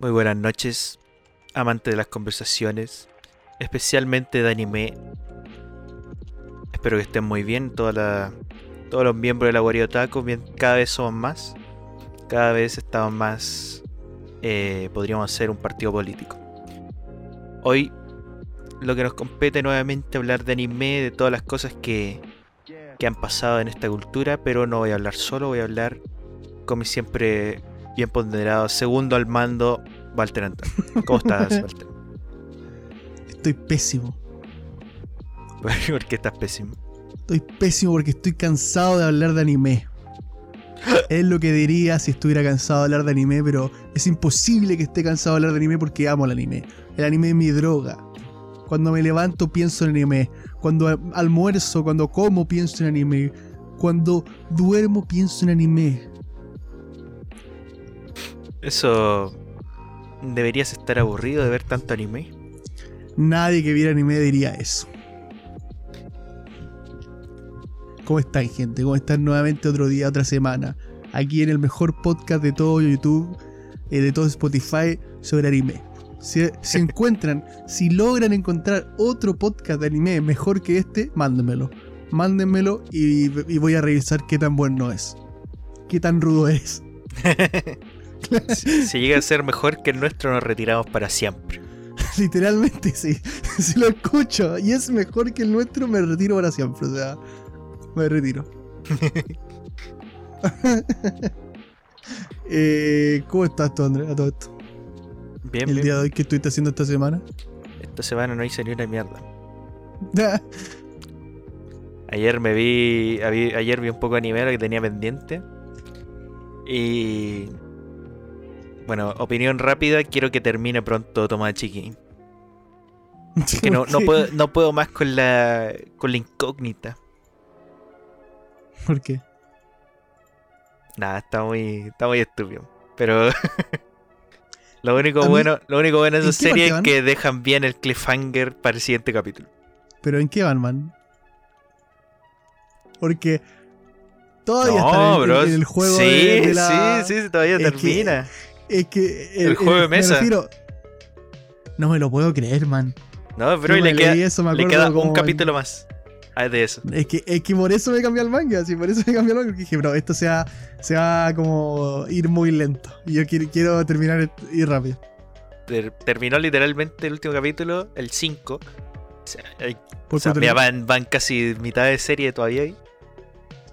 Muy buenas noches, amante de las conversaciones, especialmente de anime. Espero que estén muy bien, toda la- todos los miembros de la Wario Taco, bien, cada vez somos más, cada vez estamos más, eh, podríamos ser un partido político. Hoy lo que nos compete nuevamente hablar de anime, de todas las cosas que, que han pasado en esta cultura, pero no voy a hablar solo, voy a hablar como siempre bien ponderado, segundo al mando, Walter Antón. ¿Cómo estás, Walter? Estoy pésimo. ¿Por qué estás pésimo? Estoy pésimo porque estoy cansado de hablar de anime. Es lo que diría si estuviera cansado de hablar de anime, pero es imposible que esté cansado de hablar de anime porque amo el anime. El anime es mi droga. Cuando me levanto pienso en anime. Cuando almuerzo, cuando como pienso en anime. Cuando duermo pienso en anime. Eso... ¿Deberías estar aburrido de ver tanto anime? Nadie que viera anime diría eso. ¿Cómo están, gente? ¿Cómo están nuevamente otro día, otra semana? Aquí en el mejor podcast de todo YouTube, eh, de todo Spotify, sobre anime. Si, si encuentran, si logran encontrar otro podcast de anime mejor que este, mándenmelo. Mándenmelo y, y voy a revisar qué tan bueno es. Qué tan rudo es. si, si llega a ser mejor que el nuestro, nos retiramos para siempre. Literalmente, sí. Si lo escucho y es mejor que el nuestro, me retiro para siempre. O sea, me retiro. Eh, ¿Cómo estás tú, Andrés? A todo esto. Bien, El bien. día de hoy, ¿qué estuviste haciendo esta semana? Esta semana no hice ni una mierda. Ayer me vi, ayer vi un poco de anime que tenía pendiente. Y bueno, opinión rápida, quiero que termine pronto Tomodachi Game. Que no, no puedo, no puedo más con la con la incógnita. ¿Por qué? Nada, está muy, está muy estúpido. Pero lo único mí- bueno, lo único bueno de ¿en esa serie es que dejan bien el cliffhanger para el siguiente capítulo. ¿Pero en qué van, man? Porque todavía No, están en, en el juego sí, de, de la... sí, sí, todavía es que- termina. Es que El juego de mesa. Me refiero- no me lo puedo creer, man. No, pero y le queda, eso, le queda un capítulo más. Ah, de eso. Es que, es que por eso me cambió el manga, sí, por eso me cambió el manga, porque dije, bro, esto se va, se va como ir muy lento. Y yo quiero, quiero terminar ir rápido. Ter- terminó literalmente el último capítulo, el 5. O sea, o sea, van, van casi mitad de serie todavía ahí.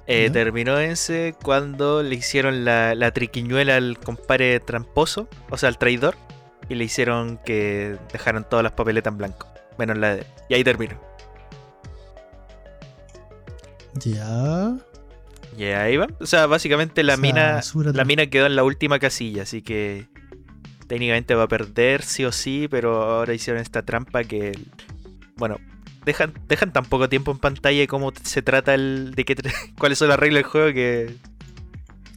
Eh, Ya. terminó ese cuando le hicieron la, la triquiñuela al compadre tramposo, o sea, al traidor, y le hicieron que dejaron todas las papeletas en blanco, menos la de. Y ahí terminó. Ya. Y ahí va. O sea, básicamente la O sea, mina la mina quedó en la última casilla, así que técnicamente va a perder sí o sí, pero ahora hicieron esta trampa que bueno, dejan dejan tan poco tiempo en pantalla y cómo se trata el de qué cuáles son las reglas del juego que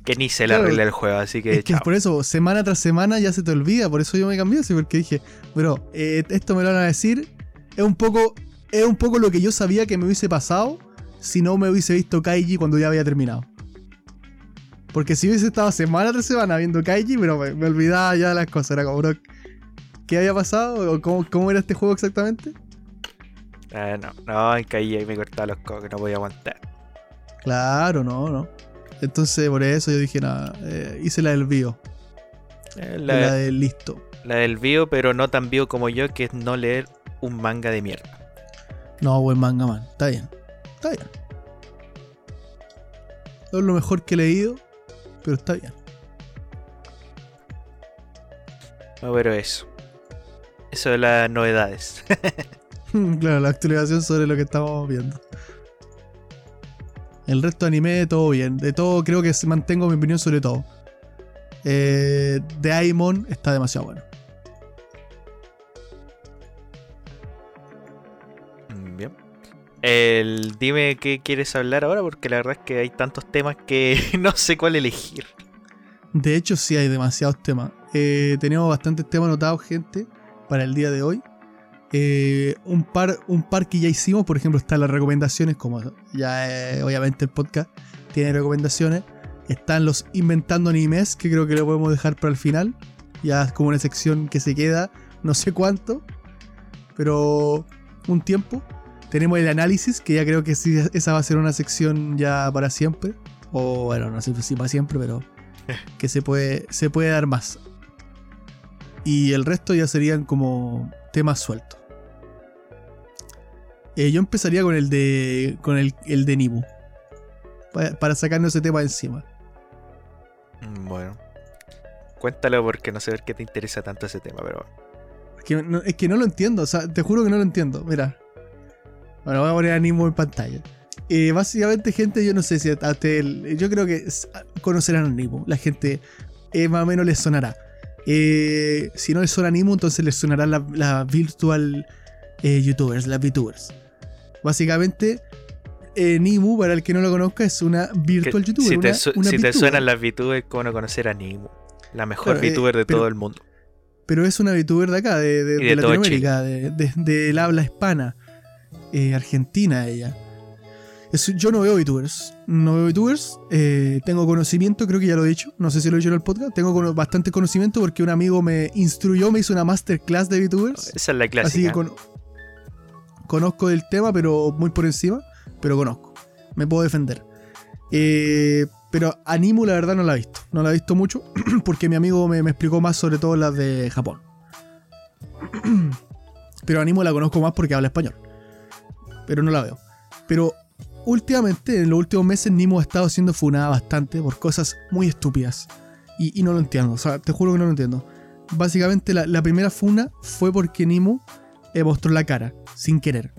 que ni se la Claro, regla del juego, así que Es que por eso, semana tras semana ya se te olvida, por eso yo me cambié así, porque dije, bro, eh, esto me lo van a decir, es un poco, es un poco lo que yo sabía que me hubiese pasado si no me hubiese visto Kaiji cuando ya había terminado. Porque si hubiese estado semana tras semana viendo Kaiji, pero me, me olvidaba ya de las cosas, era como, bro, ¿qué había pasado? ¿O cómo, cómo era este juego exactamente? Ah, no, no, caí y me cortaba los cocos, no podía aguantar. Claro, no, no. Entonces por eso yo dije, nada, eh, hice la del bio, Eh, la, La, del listo. la del bio, pero no tan bio como yo, que es no leer un manga de mierda. No, buen manga, man. Está bien. Está bien. No es lo mejor que he leído, pero está bien. No, pero eso. Eso de las novedades. claro, la actualización sobre lo que estamos viendo. El resto de anime, todo bien. De todo, creo que mantengo mi opinión sobre todo. Eh, Daimon está demasiado bueno. Bien. El, dime qué quieres hablar ahora, porque la verdad es que hay tantos temas que no sé cuál elegir. De hecho, sí hay demasiados temas. Eh, tenemos bastantes temas anotados, gente, para el día de hoy. Eh, un, par, un par que ya hicimos, por ejemplo, están las recomendaciones, como ya eh, obviamente el podcast tiene recomendaciones. Están los inventando animes, que creo que lo podemos dejar para el final. Ya es como una sección que se queda, no sé cuánto, pero un tiempo. Tenemos el análisis, que ya creo que sí, esa va a ser una sección ya para siempre. O bueno, no sé si para siempre, pero que se puede, se puede dar más. Y el resto ya serían como temas sueltos. Eh, yo empezaría con el de. con el, el de Nibu. Para, para sacarnos ese tema de encima. Mm, Bueno. Cuéntalo porque no sé por qué te interesa tanto ese tema, pero. Es que no, es que no lo entiendo, o sea, te juro que no lo entiendo. Mira. Bueno, voy a poner a Nimu en pantalla. Eh, básicamente, gente, yo no sé si a usted, yo creo que conocerán a Nimu. La gente eh, más o menos les sonará. Eh, si no les suena a Nimu, entonces les sonarán las la virtual eh, youtubers, las VTubers. Básicamente, eh, Nimu, para el que no lo conozca, es una que- virtual youtuber. si te, una- su- una si te suenan las VTubers, ¿cómo no conocer a Nimu? La mejor Claro, eh, VTuber de pero- todo el mundo. Pero es una VTuber de acá, de, de- de de Latinoamérica, del habla hispana, argentina ella. Es- yo no veo VTubers, no veo VTubers, eh, tengo conocimiento, creo que ya lo he dicho, no sé si lo he dicho en el podcast, tengo bastante conocimiento porque un amigo me instruyó, me hizo una masterclass de VTubers, Esa es la así clásica. que con- conozco del tema, pero muy por encima, pero conozco, me puedo defender. Eh, pero Animu la verdad no la he visto, no la he visto mucho porque mi amigo me, me explicó más sobre todo las de Japón. Pero Animu la conozco más porque habla español. Pero no la veo. Pero últimamente, en los últimos meses, Nimo ha estado siendo funada bastante por cosas muy estúpidas. Y, no lo entiendo, o sea, te juro que no lo entiendo. Básicamente la, la primera funa fue porque Nimo eh, mostró la cara, sin querer.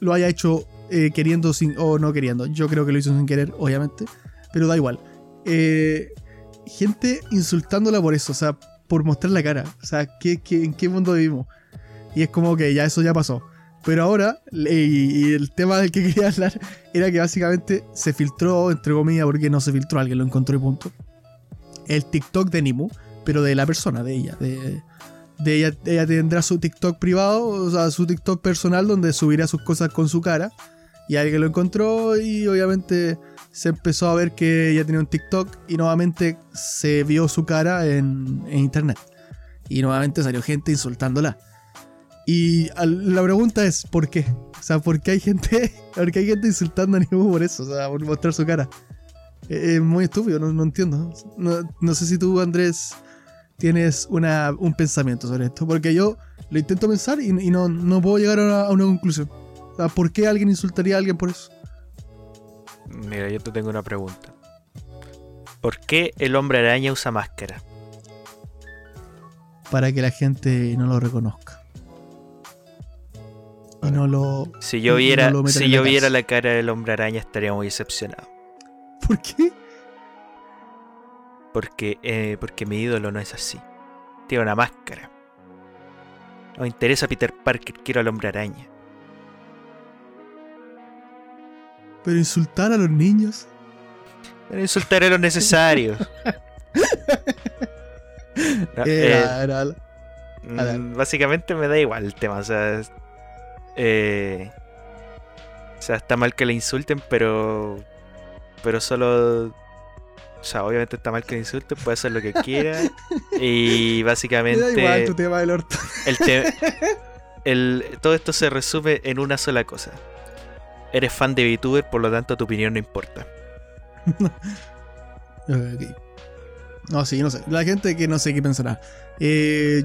Lo haya hecho eh, queriendo sin, o no queriendo. Yo creo que lo hizo sin querer, obviamente. Pero da igual. Eh, gente insultándola por eso, o sea, por mostrar la cara. O sea, ¿qué, qué, en qué mundo vivimos? Y es como que ya eso ya pasó. Pero ahora, y, el tema del que quería hablar era que básicamente se filtró, entre comillas, porque no se filtró, alguien lo encontró y punto. El TikTok de Nimu, pero de la persona, de ella. De, ella, ella tendrá su TikTok privado, o sea, su TikTok personal, donde subirá sus cosas con su cara. Y alguien lo encontró y obviamente se empezó a ver que ella tenía un TikTok y nuevamente se vio su cara en internet. Y nuevamente salió gente insultándola. Y la pregunta es, ¿por qué? O sea, ¿por qué hay gente, por qué hay gente insultando a Nimu por eso? O sea, por mostrar su cara. Eh, Es muy estúpido, no, no entiendo. No, no sé si tú, Andrés, tienes una, un pensamiento sobre esto. Porque yo lo intento pensar y, y no, no puedo llegar a una, a una conclusión. O sea, ¿por qué alguien insultaría a alguien por eso? Mira, yo te tengo una pregunta. ¿Por qué el hombre araña usa máscara? Para que la gente no lo reconozca. Y no lo... Si yo viera, si en la yo viera la cara del hombre araña estaría muy decepcionado. ¿Por qué? Porque, eh, porque mi ídolo no es así. Tiene una máscara. No me interesa Peter Parker, quiero al hombre araña. Pero insultar a los niños. Pero insultaré lo necesario. No, eh, Era- era- mm, a básicamente me da igual el tema. O sea, eh, o sea, está mal que le insulten, pero. Pero solo. O sea, obviamente está mal que le insulten, puede hacer lo que quiera. y me da básicamente. igual tu tema del orto. El te- el- todo esto se resume en una sola cosa. Eres fan de VTuber, por lo tanto tu opinión no importa. No, sí, no sé. La gente que no sé qué pensará. Eh,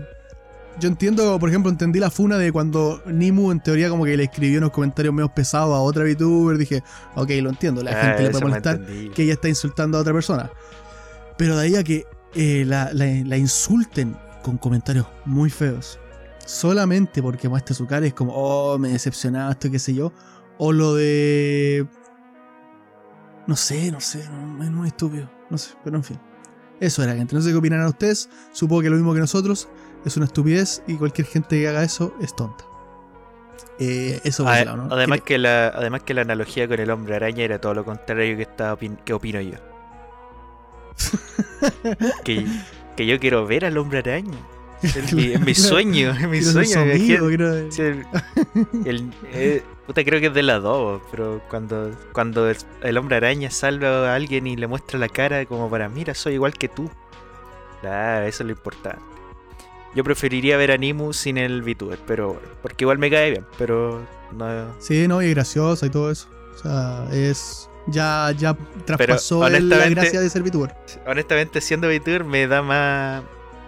yo entiendo, por ejemplo, entendí la funa de cuando Nimu en teoría como que le escribió unos comentarios medio pesados a otra VTuber. Dije, ok, lo entiendo. La Ah, gente le puede molestar que ella está insultando a otra persona. Pero de ahí a que eh, la, la- la insulten con comentarios muy feos. Solamente porque muestra su cara es como, oh, me decepcionaste, qué sé yo. O lo de... No sé, no sé, no- es muy estúpido. No sé, pero en fin. Eso era, gente. No sé qué opinarán ustedes. Supongo que lo mismo que nosotros. Es una estupidez y cualquier gente que haga eso es tonta. Eh, eso A- lado, ¿no? además, Que- la, además que la analogía con el hombre araña era todo lo contrario que, opin- que opino yo. que, que yo quiero ver al hombre araña. Es mi, sueño, es mi sueño. me Sí, el- el- eh, puta, creo que es de la 2, pero cuando, cuando el, el hombre araña salva a alguien y le muestra la cara como para, mira, soy igual que tú. Claro, eso es lo importante. Yo preferiría ver a Nimu sin el VTuber, pero porque igual me cae bien, pero no. Sí, no, y graciosa y todo eso. O sea, es. Ya, ya traspasó el- la gracia de ser VTuber. Honestamente, siendo VTuber me da más.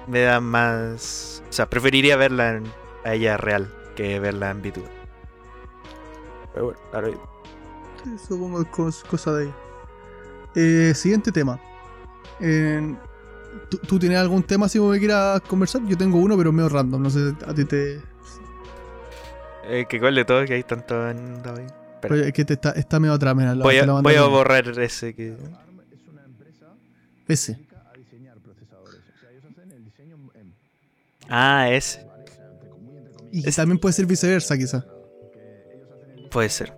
Me da más. O sea, preferiría verla en- a ella real que verla en VTuber. Pero bueno, ahora Sí, supongo que es cosa de ella. Eh, siguiente tema. Eh, ¿tú, tú tienes algún tema así como que quieras conversar? Yo tengo uno, pero medio random. No sé, a ti te. Eh, que cuál de todos que hay tanto en David. Oye, es que te está, está medio atrás, mira. la- voy, a, voy a borrar ese que. Ese. Ah, ese. Y Es- también puede ser viceversa, quizás. Puede ser.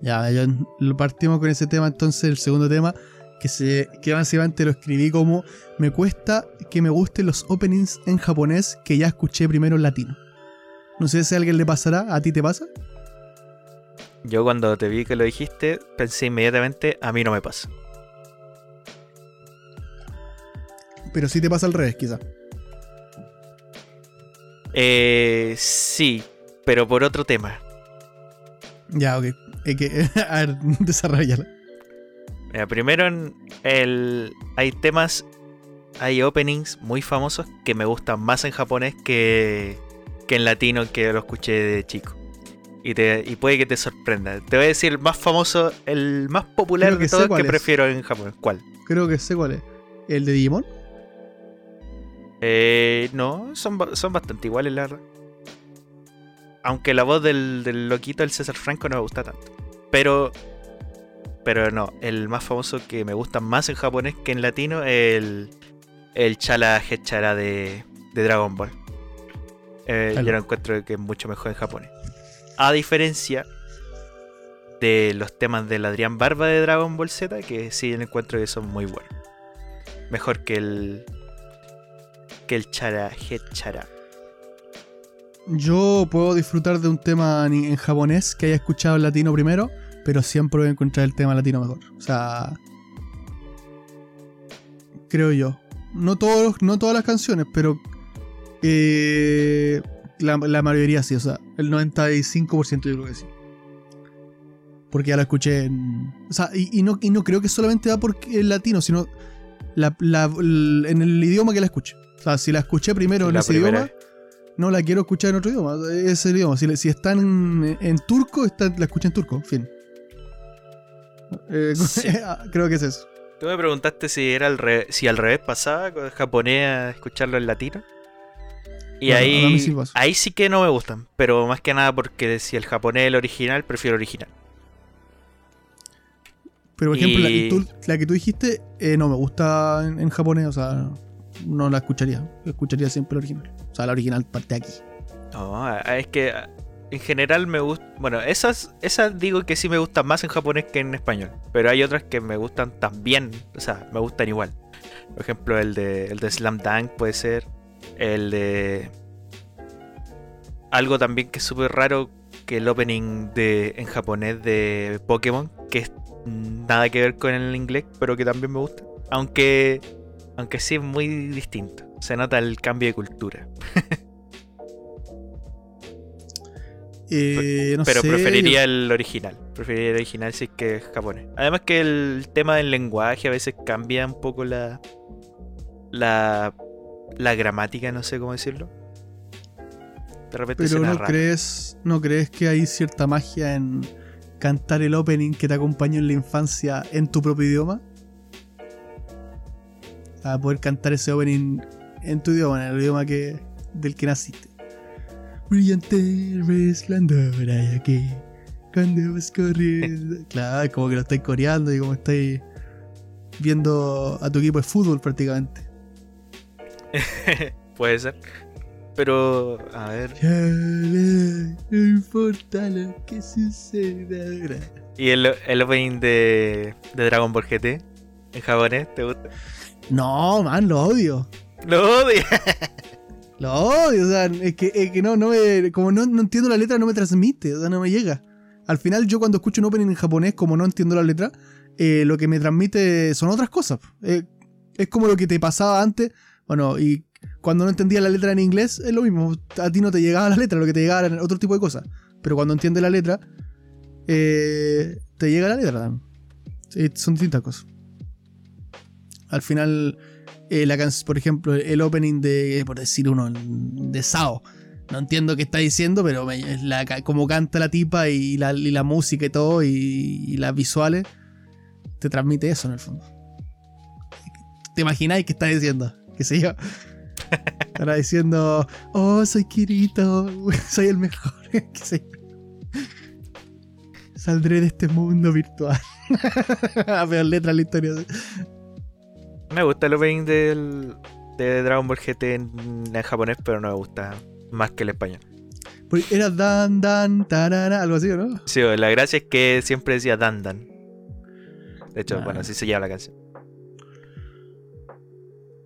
Ya, ya lo partimos con ese tema. Entonces, el segundo tema, que, se, que básicamente lo escribí como: Me cuesta que me gusten los openings en japonés que ya escuché primero en latino. No sé si a alguien le pasará, ¿a ti te pasa? Yo cuando te vi que lo dijiste, pensé inmediatamente, a mí no me pasa. Pero sí te pasa al revés, quizás. Eh, sí, pero por otro tema. Ya, ok. Es que, a ver. Mira, primero en el, hay temas, hay openings muy famosos que me gustan más en japonés que, que en latino que lo escuché de chico. Y, te, y puede que te sorprenda. Te voy a decir el más famoso, el más popular de todos que es. prefiero en japonés. ¿Cuál? Creo que sé cuál es. ¿El de Digimon? Eh, no, son, son bastante iguales, la verdad. Aunque la voz del, del loquito, el César Franco, no me gusta tanto. Pero. Pero no, el más famoso que me gusta más en japonés que en latino es el. El Chala Hechara de, de Dragon Ball. Eh. Yo lo encuentro que es mucho mejor en japonés. A diferencia de los temas del Adrián Barba de Dragon Ball Z, que sí encuentro que son muy buenos. Mejor que el. Que el Chara Hechara. Yo puedo disfrutar de un tema en japonés que haya escuchado en latino primero, pero siempre voy a encontrar el tema latino mejor. O sea, creo yo. No, todos, no todas las canciones, pero eh, la, mayoría sí. O sea, el 95% yo creo que sí. Porque ya la escuché en... O sea, y, no, y no creo que solamente va por el latino, sino en el idioma que la escuche. O sea, si la escuché primero en ese primera idioma, no la quiero escuchar en otro idioma. Es el idioma. Si, si está en, en turco, está- la escucho en turco. Fin. Eh, Sí. creo que es eso. Tú me preguntaste si era al revés, si al revés pasaba con el japonés a escucharlo en latino. Y ahí, sí ahí sí que no me gustan, pero más que nada porque si el japonés es el original, prefiero el original. Pero por ejemplo, la, Y- tú- la que tú dijiste eh, no me gusta en, en japonés. O sea, no la escucharía. Escucharía siempre la original. O sea, la original parte aquí. No, es que en general me gusta. Bueno, esas, esas digo que sí me gustan más en japonés que en español. Pero hay otras que me gustan también. O sea, me gustan igual. Por ejemplo, el de, el de Slam Dunk puede ser. El de. Algo también que es súper raro. Que el opening de, en japonés de Pokémon. Que es nada que ver con el inglés. Pero que también me gusta. Aunque. Aunque sí es muy distinto. Se nota el cambio de cultura. Eh, no Pero sé, preferiría el original. Preferiría el original si es que es japonés. Además que el tema del lenguaje a veces cambia un poco la. La. La gramática, no sé cómo decirlo. De repente Pero suena no raro. crees, no crees que hay cierta magia en cantar el opening que te acompañó en la infancia en tu propio idioma. A poder cantar ese opening en tu idioma, en el idioma que, del que naciste. Brillante resplandor hay aquí. Cuando vas corriendo. claro, como que lo estáis coreando y como estáis viendo a tu equipo de fútbol prácticamente. Puede ser. Pero, a ver. Ya no importa lo que suceda. ¿Y el, el opening de, de Dragon Ball GT? En japonés, ¿te gusta? No, man, lo odio. Lo odio. Lo odio, o sea, es que, es que no, no me, como no, no entiendo la letra, no me transmite, o sea, no me llega. Al final, yo cuando escucho un opening en japonés, como no entiendo la letra, eh, lo que me transmite son otras cosas. Eh, es como lo que te pasaba antes. Bueno, y cuando no entendía la letra en inglés, es lo mismo. A ti no te llegaba la letra, lo que te llegaba era otro tipo de cosas. Pero cuando entiendes la letra, eh, te llega la letra también. Sí, son distintas cosas. Al final, eh, la por ejemplo, el opening de, por decir uno, de Sao. No entiendo qué está diciendo, pero es la, como canta la tipa y la, música y todo, y, las visuales, te transmite eso en el fondo. ¿Te imagináis qué está diciendo? ¿Qué sé yo? Estará diciendo, oh, soy Kirito, soy el mejor, qué sé yo. Saldré de este mundo virtual. La peor letra la historia. Me gusta el opening del, de Dragon Ball GT en, en japonés, pero no me gusta más que el español. Era dan, dan, tarara, algo así, ¿no? Sí, la gracia es que siempre decía Dan Dan. De hecho, Ah. bueno, así se llama la canción.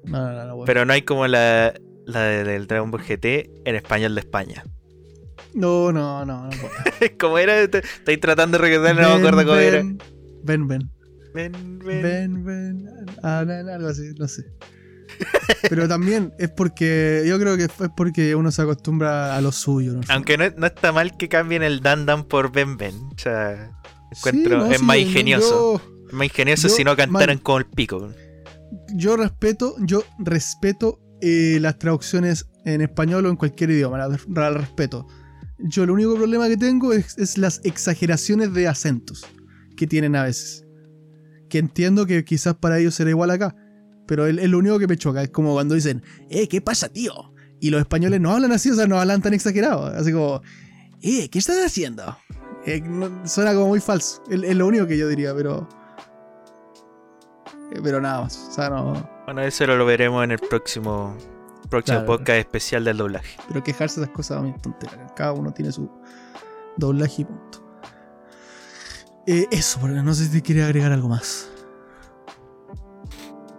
No, no, no, no, bueno. Pero no hay como la, la de- del Dragon Ball GT en español de España. No, no, no, no era, estoy tratando de recordar, no me acuerdo cómo era. ven, ven, ven, Ven, ven. ven, ven, ah, algo así, no sé. Pero también es porque, yo creo que es porque uno se acostumbra a lo suyo. ¿no? Aunque no, no está mal que cambien el Dan Dan por Ben Ben. O sea, Sí, encuentro, no, es sí, más yo- ingenioso. Es más ingenioso yo- si no cantaran man. con el pico. Yo respeto, yo respeto eh, las traducciones en español o en cualquier idioma, las respeto. Yo el único problema que tengo es, es las exageraciones de acentos que tienen a veces. Que entiendo que quizás para ellos será igual acá, pero es es lo único que me choca. Es como cuando dicen, eh, ¿qué pasa, tío? Y los españoles no hablan así, o sea, no hablan tan exagerado. Así como, eh, ¿qué estás haciendo? Eh, no- suena como muy falso. Es, es lo único que yo diría, pero... eh, Pero nada más. O sea, no... Bueno, eso lo veremos en el próximo, próximo Claro. podcast especial del doblaje. Pero quejarse de esas cosas a mí es tontera. Cada uno tiene su doblaje y punto. Eh, eso, porque no sé si te quiere agregar algo más.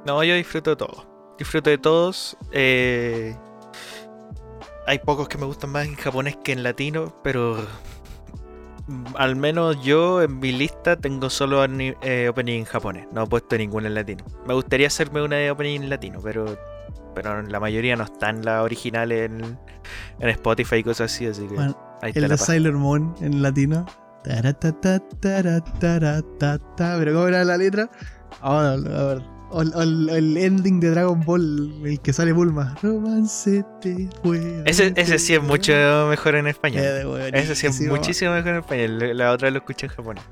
No, yo disfruto de todo. Disfruto de todos. eh, hay pocos que me gustan más en japonés que en latino, pero al menos yo en mi lista tengo solo eh, opening en japonés. No he puesto ninguna en latino. Me gustaría hacerme una de opening en latino, pero pero la mayoría no están las originales en, en Spotify y cosas así, así que Bueno, ahí está El la de. Sailor Moon en latino. Taratata, taratata. Pero ¿cómo era la letra? Ahora, a ver. O, o el, el ending de Dragon Ball, el que sale Bulma. Romance te fue. Ese, ese sí es mucho mejor en español. Eh, Ese sí es muchísimo mejor en español. La otra lo escuché en japonés.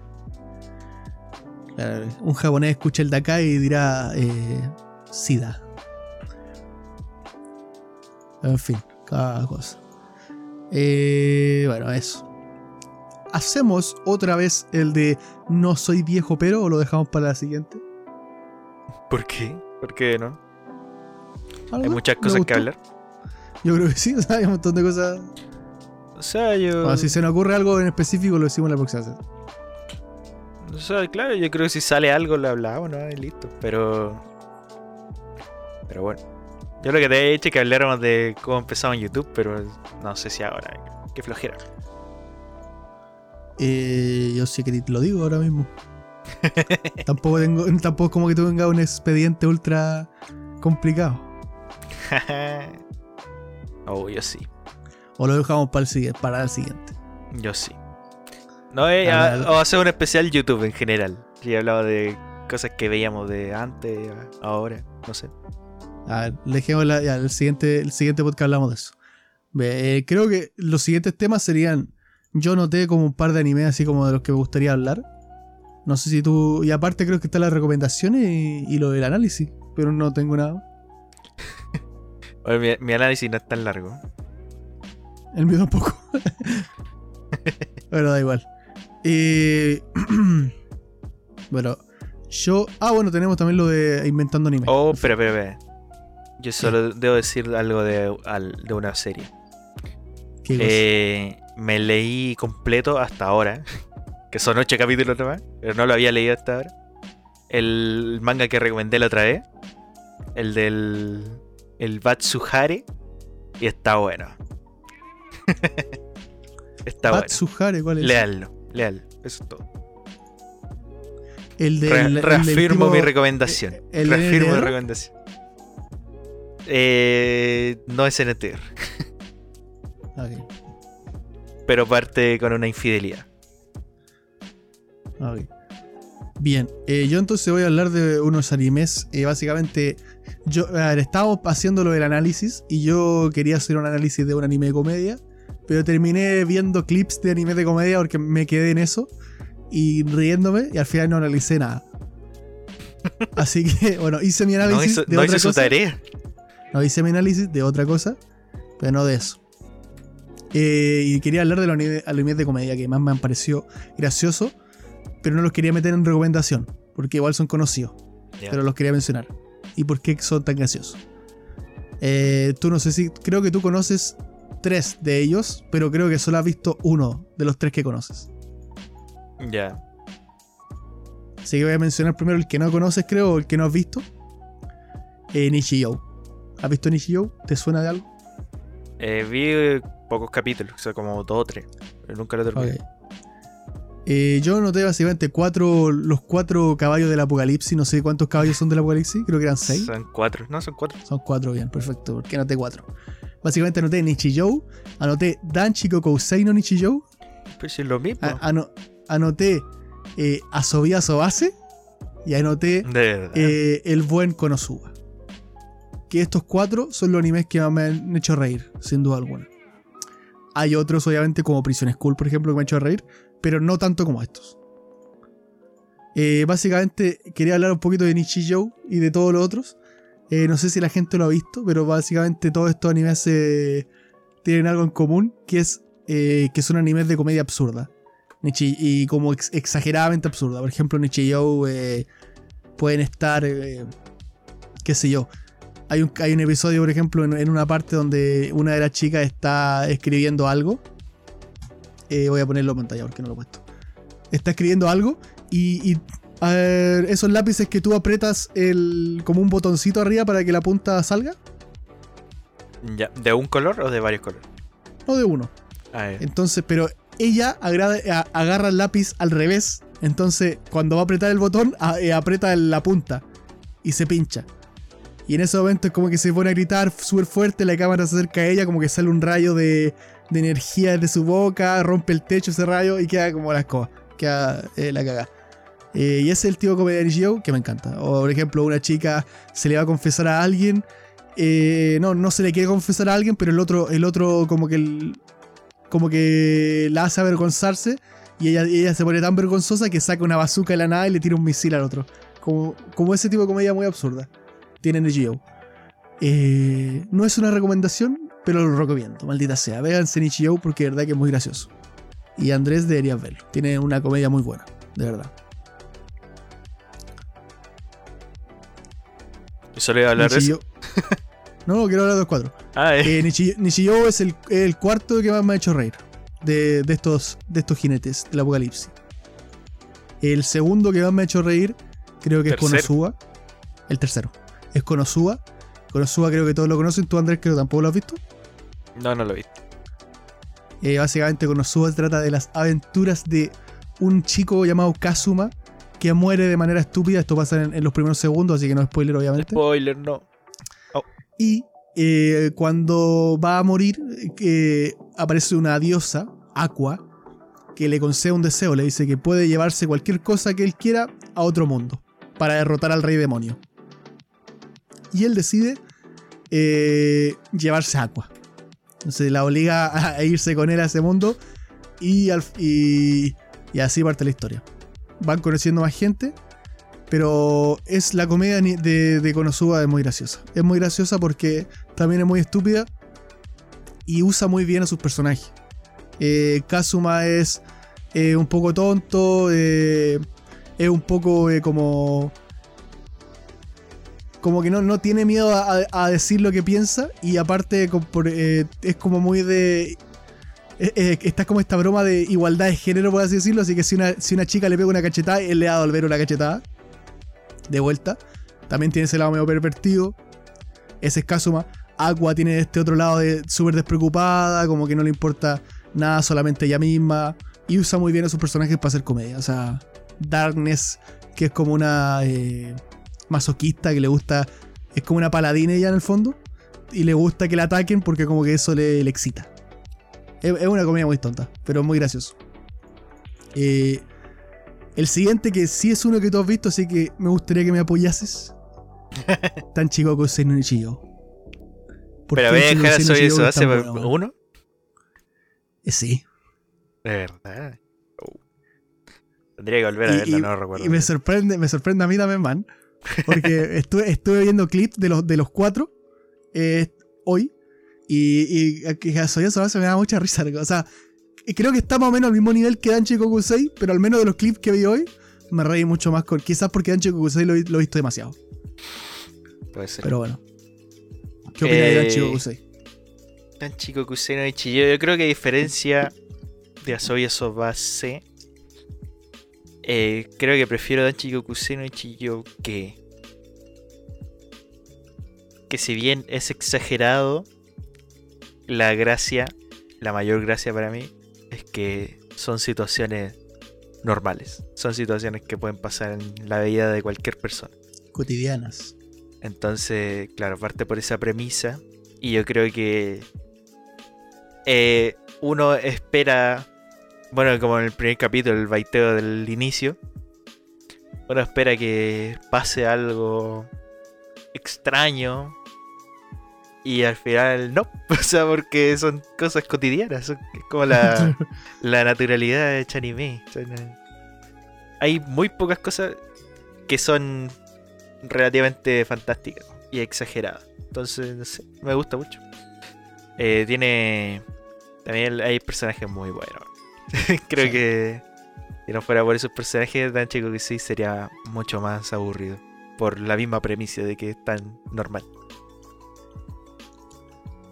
Claro, un japonés escucha el de acá y dirá eh, SIDA. En fin, cada cosa. Eh, bueno, eso. ¿Hacemos otra vez el de no soy viejo pero o lo dejamos para la siguiente? ¿Por qué? ¿Por qué no? ¿Algo Hay muchas ¿Me cosas que hablar. Yo creo que sí, o sea, hay un montón de cosas. O sea, yo. Bueno, si se nos ocurre algo en específico, lo decimos la próxima vez. O sea, claro, yo creo que si sale algo lo hablamos, ¿no? Y listo. Pero. Pero bueno. Yo lo que te he dicho es que habláramos de cómo empezamos en YouTube, pero no sé si ahora. Qué flojera. Eh, yo sí que te lo digo ahora mismo. tampoco tengo, tampoco es como que tenga un expediente ultra complicado. oh, yo sí. O lo dejamos para el siguiente, para el siguiente. Yo sí. No, eh, Ah, a- o hacer un especial YouTube en general. Y hablaba de cosas que veíamos de antes, ahora, no sé. A ver, dejemos la- ya, el siguiente, el siguiente podcast hablamos de eso. Eh, creo que los siguientes temas serían. Yo noté como un par de animes así como de los que me gustaría hablar. No sé si tú. Y aparte creo que están las recomendaciones y, y lo del análisis. Pero no tengo nada. Bueno, mi, mi análisis no es tan largo. El mío tampoco. bueno, da igual. Eh, bueno, yo. Ah, bueno, tenemos también lo de inventando anime. Oh, pero, pero, pero. Yo solo debo decir algo de, al- de una serie. ¿Qué? Eh, me leí completo hasta ahora, que son ocho capítulos nomás, pero no lo había leído hasta ahora. El manga que recomendé la otra vez, el del el Batsuhare, y está bueno. está bueno. Batsuhare, ¿cuál es? Leallo, leal, eso es todo. El de Re- el- el reafirmo mi recomendación. el de reafirmo mi recomendación. Eh, no es NTR, Ok, pero parte con una infidelidad. Ok. Bien, eh, yo entonces voy a hablar de unos animes. eh, básicamente, yo ver, estábamos haciendo lo del análisis y yo quería hacer un análisis de un anime de comedia, pero terminé viendo clips de anime de comedia porque me quedé en eso y riéndome y al final no analicé nada. Así que, bueno, hice mi análisis No hizo, de no otra hizo su cosa. tarea. No hice mi análisis de otra cosa, pero no de eso. Eh, y quería hablar de los anime- animes de comedia que más me han parecido gracioso, pero no los quería meter en recomendación, porque igual son conocidos, pero los quería mencionar. ¿Y por qué son tan graciosos? Eh, tú no sé si, creo que tú conoces tres de ellos, pero creo que solo has visto uno de los tres que conoces. Ya. Así que voy a mencionar primero el que no conoces, creo, o el que no has visto. Eh, Nichijou. ¿Has visto Nichijou? ¿Te suena de algo? Eh, vi pocos capítulos, o sea, como dos o tres. Pero nunca lo terminé. Ok. Eh, yo noté básicamente cuatro, los cuatro caballos del apocalipsis. No sé cuántos caballos son del apocalipsis. Creo que eran seis. Son cuatro. No, son cuatro. Son cuatro, bien, perfecto. Porque anoté cuatro. Básicamente anoté Nichijou. Anoté Danchiko Kousei no Nichijou. Pues es lo mismo. ano- anoté eh, Asobi Asobase. Y anoté eh, El Buen Konosuba. Que estos cuatro son los animes que más me han hecho reír, sin duda alguna. Hay otros, obviamente, como Prison School, por ejemplo, que me han hecho reír, pero no tanto como estos. Eh, básicamente, quería hablar un poquito de Nichijou y de todos los otros. Eh, no sé si la gente lo ha visto, pero básicamente todos estos animes eh, tienen algo en común, que es eh, que son animes de comedia absurda. Nichi- y como ex- exageradamente absurda. Por ejemplo, Nichijou eh, pueden estar, qué sé yo. Hay un, hay un episodio, por ejemplo, en una parte donde una de las chicas está escribiendo algo. Eh, voy a ponerlo en pantalla porque no lo he puesto. Está escribiendo algo y, y, a ver, esos lápices que tú apretas el, como un botoncito arriba para que la punta salga, Ya. ¿De un color o de varios colores? no de uno. Ah. Entonces, pero ella agrada- a- agarra el lápiz al revés. Entonces, cuando va a apretar el botón, a- eh, aprieta la punta y se pincha. Y en ese momento es como que se pone a gritar súper fuerte, la cámara se acerca a ella, como que sale un rayo de, de energía desde su boca, rompe el techo ese rayo y queda como la escoba. Queda eh, la caga. Eh, y ese es el tipo de comedia de Nishio que me encanta. O por ejemplo, una chica se le va a confesar a alguien. eh, no, no se le quiere confesar a alguien, pero el otro, el otro como que como que la hace avergonzarse y ella, ella se pone tan vergonzosa que saca una bazooka de la nada y le tira un misil al otro. Como, como ese tipo de comedia muy absurda. Tiene. Eh, no es una recomendación, pero lo recomiendo, maldita sea. Véanse Nichijou porque de verdad que es muy gracioso. Y Andrés deberías verlo. Tiene una comedia muy buena, de verdad. Solo iba a hablar de eso. No, quiero hablar de los cuatro. Ah, eh. Eh, es el, el cuarto que más me ha hecho reír de, de estos, de estos jinetes del apocalipsis. El segundo que más me ha hecho reír creo que es. Konosuba. El tercero. Es Konosuba. Konosuba creo que todos lo conocen. Tú, Andrés, creo que tampoco lo has visto. No, no lo vi. Eh, básicamente Konosuba trata de las aventuras de un chico llamado Kazuma que muere de manera estúpida. Esto pasa en, en los primeros segundos, así que no es spoiler obviamente. Spoiler, no. Y eh, cuando va a morir, eh, aparece una diosa, Aqua, que le concede un deseo. Le dice que puede llevarse cualquier cosa que él quiera a otro mundo para derrotar al rey demonio. Y él decide eh, llevarse a Aqua. Entonces la obliga a, irse con él a ese mundo y, y, así parte la historia. Van conociendo más gente, pero es la comedia de, de Konosuba es muy graciosa. Es muy graciosa porque también es muy estúpida y usa muy bien a sus personajes. Eh, Kazuma es eh, un poco tonto, eh, es un poco como... Como que no, no tiene miedo a, decir lo que piensa y aparte eh, es como muy de... eh, eh, está como esta broma de igualdad de género, por así decirlo, así que si una, si una chica le pega una cachetada, él le va a devolver una cachetada de vuelta. También tiene ese lado medio pervertido. Ese es Kazuma. Aqua tiene este otro lado de súper despreocupada, como que no le importa nada, solamente ella misma. Y usa muy bien a sus personajes para hacer comedia. O sea, Darkness que es como una eh, masoquista que le gusta. Es como una paladina ella en el fondo. Y le gusta que la ataquen porque como que eso le, le excita. Es, es una comedia muy tonta, pero muy gracioso. Eh, el siguiente que sí es uno que tú has visto, así que me gustaría que me apoyases. Tan chico con Nichillo. ¿Por Pero voy a dejar a Soy eso es hace bueno, uno. Eh, Sí. De verdad. Oh. Tendría que volver a Y- no recuerdo. y me sorprende, me sorprende a mí también, man. Porque estuve, estuve viendo clips de los, de los cuatro eh, hoy. Y, y que a Soy eso me da mucha risa. O sea, creo que está más o menos al mismo nivel que Danchi Kokusei, pero al menos de los clips que vi hoy, me reí mucho más con. Quizás porque Danchi Kokusei lo, he- lo he visto demasiado. Puede ser. Pero bueno. ¿Qué opinas de Eh, Danchi Kokusei? Tan chico Kuseno y Chillo. Yo creo que a diferencia de Asobi Asobase, eh, creo que prefiero Dan Chico Kuseno y Chillo que. Que si bien es exagerado, la gracia, la mayor gracia para mí, es que son situaciones normales. Son situaciones que pueden pasar en la vida de cualquier persona. Cotidianas. Entonces, claro, parte por esa premisa. Y yo creo que eh, uno espera, bueno, como en el primer capítulo, el baiteo del inicio, uno espera que pase algo extraño. Y al final no, o sea, porque son cosas cotidianas, son- es como la, la naturalidad de anime. Son, eh, hay muy pocas cosas que son relativamente fantásticas y exageradas. Entonces, no sé, me gusta mucho. Eh, tiene. También hay personajes muy buenos. Creo Sí. que si no fuera por esos personajes, Dan Chico que sí sería mucho más aburrido. Por la misma premisa de que es tan normal.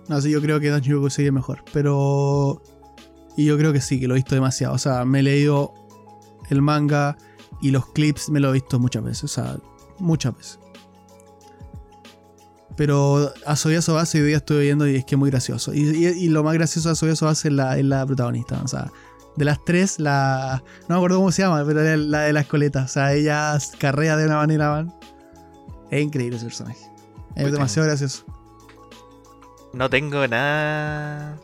No, sí, yo creo que Danchi Kokusei es mejor. Pero. Y yo creo que sí, que lo he visto demasiado. O sea, me he leído el manga y los clips me lo he visto muchas veces. O sea, muchas veces. Pero a Soyaso Base hoy día estuve viendo y es que es muy gracioso. Y, y- y lo más gracioso de Soyaso Base es la, es la protagonista. O sea, de las tres, la. No me acuerdo cómo se llama, pero la de las coletas. O sea, ella carrea de una manera, man. Es increíble ese personaje. Es Muy demasiado gracioso. No tengo nada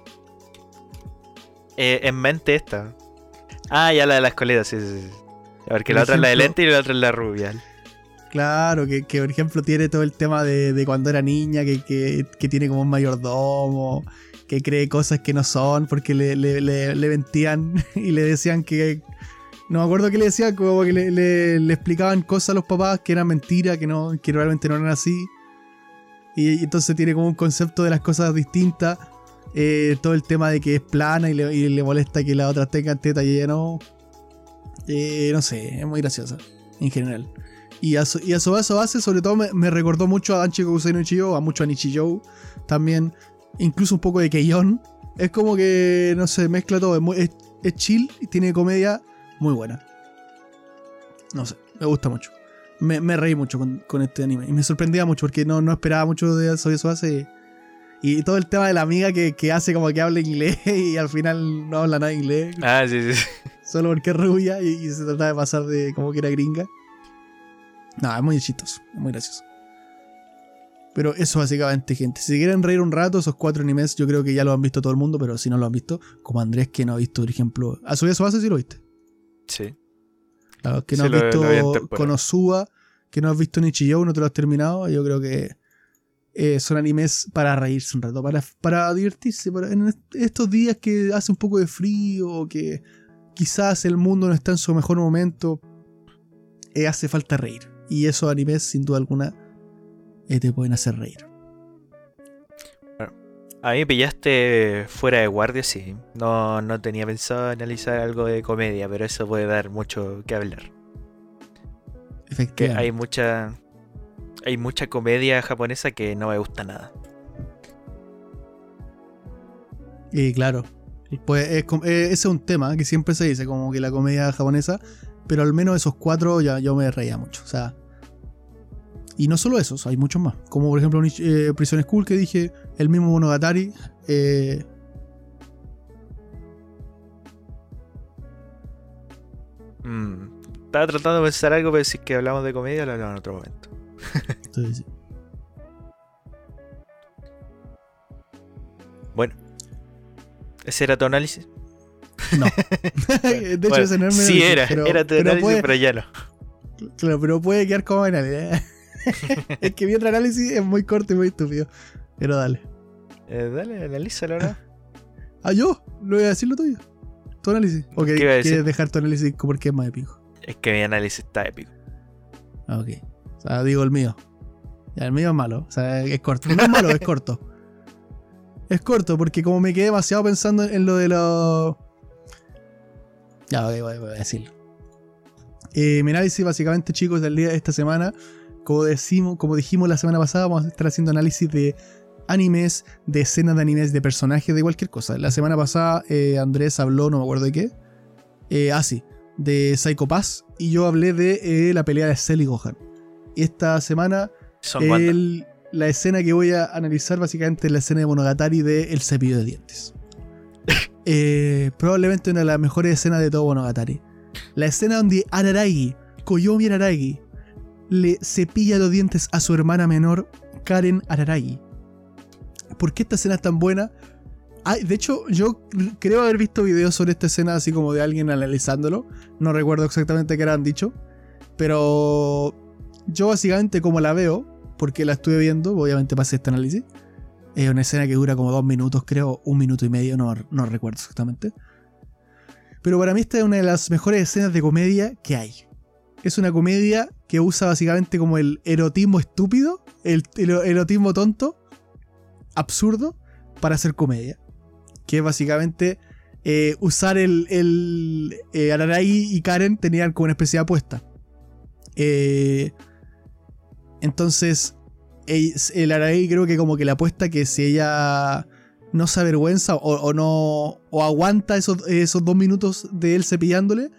eh, en mente esta. Ah, ya la de las coletas, sí, sí, sí. Porque Por la otra es la de lente y la otra es la rubia. Claro, que, que, por ejemplo tiene todo el tema de, de cuando era niña, que, que- que tiene como un mayordomo, que cree cosas que no son, porque le, le, le- mentían y le decían que... No me acuerdo qué le decían, como que le, explicaban cosas a los papás que eran mentira, que, no, que realmente no eran así. Y, entonces tiene como un concepto de las cosas distintas. Eh, todo el tema de que es plana y le, y le molesta que las otras tengan teta y ella no. Eh, no sé, es muy graciosa en general. Y a, So- y a Sobaso Base, sobre todo, me, me recordó mucho a Danchi Kokusei no Ichigo, a mucho a Nichijou también, incluso un poco de Keion. Es como que, no sé, mezcla todo. Es, muy- es- es chill y tiene comedia muy buena. No sé, me gusta mucho. Me, me reí mucho con, con este anime. Y me sorprendía mucho porque no, no esperaba mucho de Sobaso Base. Y todo el tema de la amiga que, que hace como que habla inglés y al final no habla nada de inglés Ah, sí, sí. solo porque es rubia y, y se trata de pasar de como que era gringa. No, es muy chistoso, muy gracioso. Pero eso básicamente, gente. Si quieren reír un rato, esos cuatro animes yo creo que ya lo han visto todo el mundo, pero si no lo han visto, como Andrés que no ha visto, por ejemplo, a su vez base sí lo viste. Sí. Claro, que no Sí, has vi visto temporada. Konosuba, que no has visto Nichijou, no te lo has terminado, yo creo que eh, son animes para reírse un rato, para, para divertirse, para- en est- estos días que hace un poco de frío, que quizás el mundo no está en su mejor momento, eh, hace falta reír. Y esos animes, sin duda alguna, eh, te pueden hacer reír. A mí me pillaste fuera de guardia, sí. No, no tenía pensado analizar algo de comedia, pero eso puede dar mucho que hablar. Que Efectivamente. hay mucha. Hay mucha comedia japonesa que no me gusta nada. Y claro, pues es eh, ese es un tema que siempre se dice, como que la comedia japonesa, pero al menos esos cuatro ya yo me reía mucho. O sea, y no solo esos, hay muchos más. Como por ejemplo eh, Prison School que dije, el mismo Monogatari. eh, Mm, Estaba tratando de pensar algo, pero si es que hablamos de comedia, lo hablamos en otro momento. Entonces, sí. Bueno. ¿Ese era tu análisis? No. de hecho, Bueno, ese no mi sí era, era tu pero análisis, puede- pero ya no. Claro, pero puede quedar como análisis. es que mi otro análisis es muy corto y muy estúpido. Pero dale. Eh, dale, analízalo ahora. Ah, yo, lo voy a decir lo tuyo. Tu análisis. O quieres dejar tu análisis porque es más épico. Es que mi análisis está épico. Ah, ok. O sea, digo el mío. Ya, el mío es malo. O sea, es corto. No es malo, es corto. Es corto porque como me quedé demasiado pensando en lo de los... Ya, ok, voy, voy a decirlo. Eh, mi análisis básicamente, chicos, del día de esta semana, como, decimos, como dijimos la semana pasada, vamos a estar haciendo análisis de animes, de escenas de animes, de personajes, de cualquier cosa. La semana pasada eh, Andrés habló, no me acuerdo de qué. Eh, ah, sí, de Psycho Pass. Y yo hablé de eh, la pelea de Cell y Gohan. Y esta semana el- la escena que voy a analizar básicamente es la escena de Monogatari de El cepillo de dientes. Eh, probablemente una de las mejores escenas de todo Monogatari. La escena donde Araragi, Koyomi Araragi, le cepilla los dientes a su hermana menor, Karen Araragi. ¿Por qué esta escena es tan buena? De hecho, yo creo haber visto videos sobre esta escena así como de alguien analizándolo. No recuerdo exactamente qué eran dicho. Pero yo básicamente como la veo, porque la estuve viendo, obviamente pasé este análisis. Es una escena que dura como dos minutos, creo, un minuto y medio, no, no recuerdo exactamente. Pero para mí esta es una de las mejores escenas de comedia que hay. Es una comedia que usa básicamente como el erotismo estúpido, el, erotismo tonto, absurdo, para hacer comedia. Que básicamente eh, usar el... el eh, y Karen tenían como una especie de apuesta. Eh, entonces, el, Araragi creo que como que le apuesta que si ella no se avergüenza o, o no o aguanta esos, esos dos minutos de él cepillándole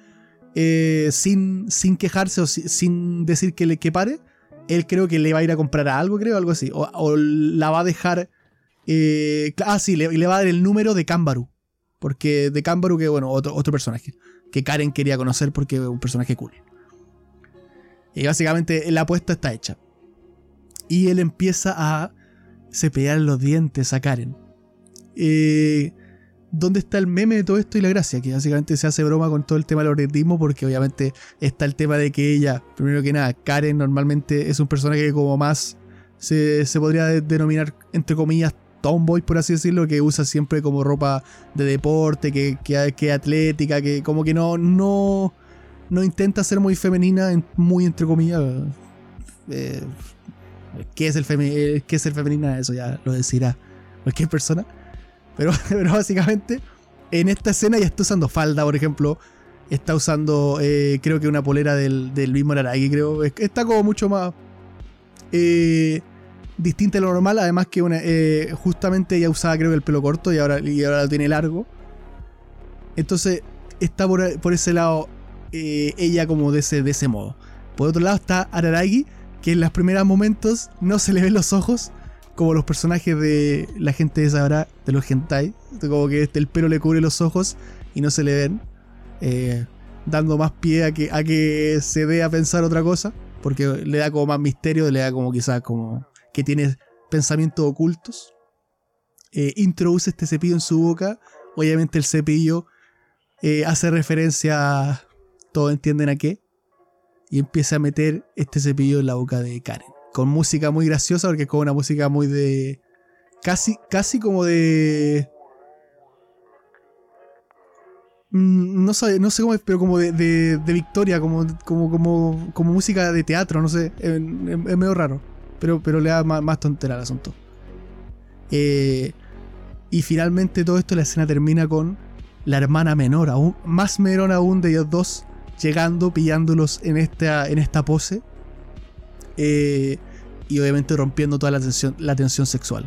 eh, sin, sin quejarse o si- sin decir que le que pare, él creo que le va a ir a comprar algo, creo, algo así. O, o la va a dejar. eh, ah, sí, le, le va a dar el número de Kambaru. Porque de Kambaru, que bueno, otro, otro personaje. Que Karen quería conocer porque es un personaje cool. Y básicamente la apuesta está hecha. Y él empieza a cepillar los dientes a Karen. Eh, ¿Dónde está el meme de todo esto y la gracia? Que básicamente se hace broma con todo el tema del erotismo porque obviamente está el tema de que ella, primero que nada, Karen normalmente es un personaje que como más se, se podría de- denominar, entre comillas, tomboy, por así decirlo, que usa siempre como ropa de deporte, que, que, que atlética, que como que no, no, no intenta ser muy femenina, en- muy entre comillas. eh, ¿qué, es el eh, ¿Qué es ser femenina? Eso ya lo decirá cualquier persona. Pero, básicamente, en esta escena ya está usando falda, por ejemplo. Está usando, eh, creo que una polera del, del mismo Araragi, creo. Es- Está como mucho más eh, distinta a lo normal. Además que eh, justamente ella usaba, creo que el pelo corto y ahora, y ahora lo tiene largo. Entonces, está por, por ese lado ella como de ese, de ese modo. Por otro lado está Araragi, que en los primeros momentos no se le ven los ojos, como los personajes de la gente de sabrá, de los hentai. Como que este, el pelo le cubre los ojos y no se le ven. eh, dando más pie a que, a que se dé a pensar otra cosa. Porque le da como más misterio, le da como quizás como que tiene pensamientos ocultos. Eh, introduce este cepillo en su boca. Obviamente el cepillo eh, hace referencia a... Todos entienden a qué. Y empieza a meter este cepillo en la boca de Karen. Con música muy graciosa, porque es como una música muy de. Casi, casi como de. Mm, No sé, no sé cómo es, pero como de, de- Victoria, como, como, como, como música de teatro, no sé. Es medio raro. Pero, pero le da más, más tontera al asunto. Eh, y finalmente todo esto, la escena termina con la hermana menor, aún más menor aún de ellos dos, llegando, pillándolos en esta, en esta pose. Eh, y obviamente rompiendo toda la tensión, la tensión sexual.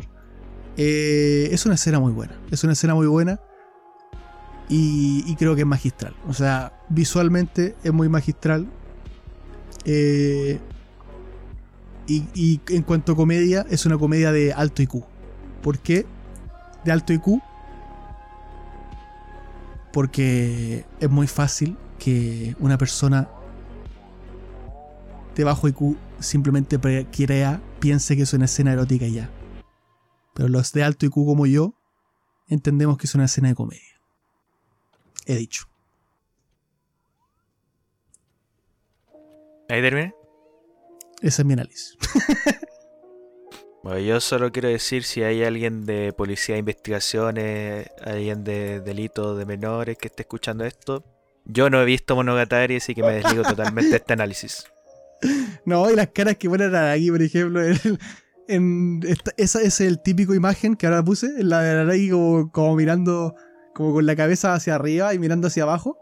Eh, es una escena muy buena. Es una escena muy buena. Y, y creo que es magistral. O sea, visualmente es muy magistral. Eh, y, y en cuanto a comedia, es una comedia de alto IQ. ¿Por qué? De alto IQ. Porque es muy fácil que una persona de bajo IQ simplemente crea, piense que es una escena erótica y ya. Pero los de alto IQ como yo entendemos que es una escena de comedia. He dicho. Ahí terminé. Ese es mi análisis. Bueno, yo solo quiero decir si hay alguien de policía de investigaciones, alguien de delitos de menores que esté escuchando esto. Yo no he visto Monogatari, así que me desligo totalmente de este análisis. No, y las caras que ponen aquí, por ejemplo, en, esa es el típico imagen que ahora puse, la de Araragi como, como mirando, como con la cabeza hacia arriba y mirando hacia abajo.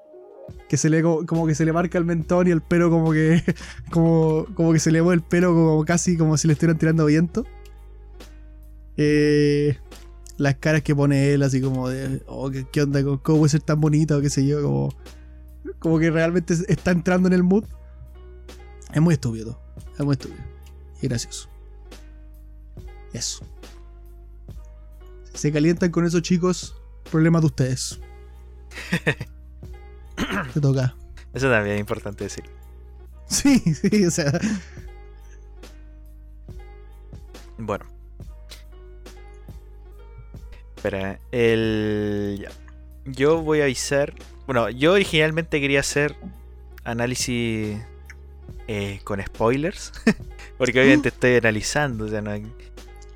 Que se le como, que se le marca el mentón y el pelo como que como, como que se le mueve el pelo como casi como si le estuvieran tirando viento. Eh, las caras que pone él así como de oh, ¿qué, onda? ¿Cómo puede ser tan bonita? qué sé yo, como que realmente está entrando en el mood. Es muy estúpido. Es muy estúpido. Y gracioso. Eso. Si se calientan con esos chicos, problema de ustedes. Te toca. Eso también es importante decir. Sí, sí, o sea. Bueno. Espera, el... ya. Yo voy a avisar... Bueno, yo originalmente quería hacer análisis eh, con spoilers. Porque obviamente estoy analizando. o sea, no hay-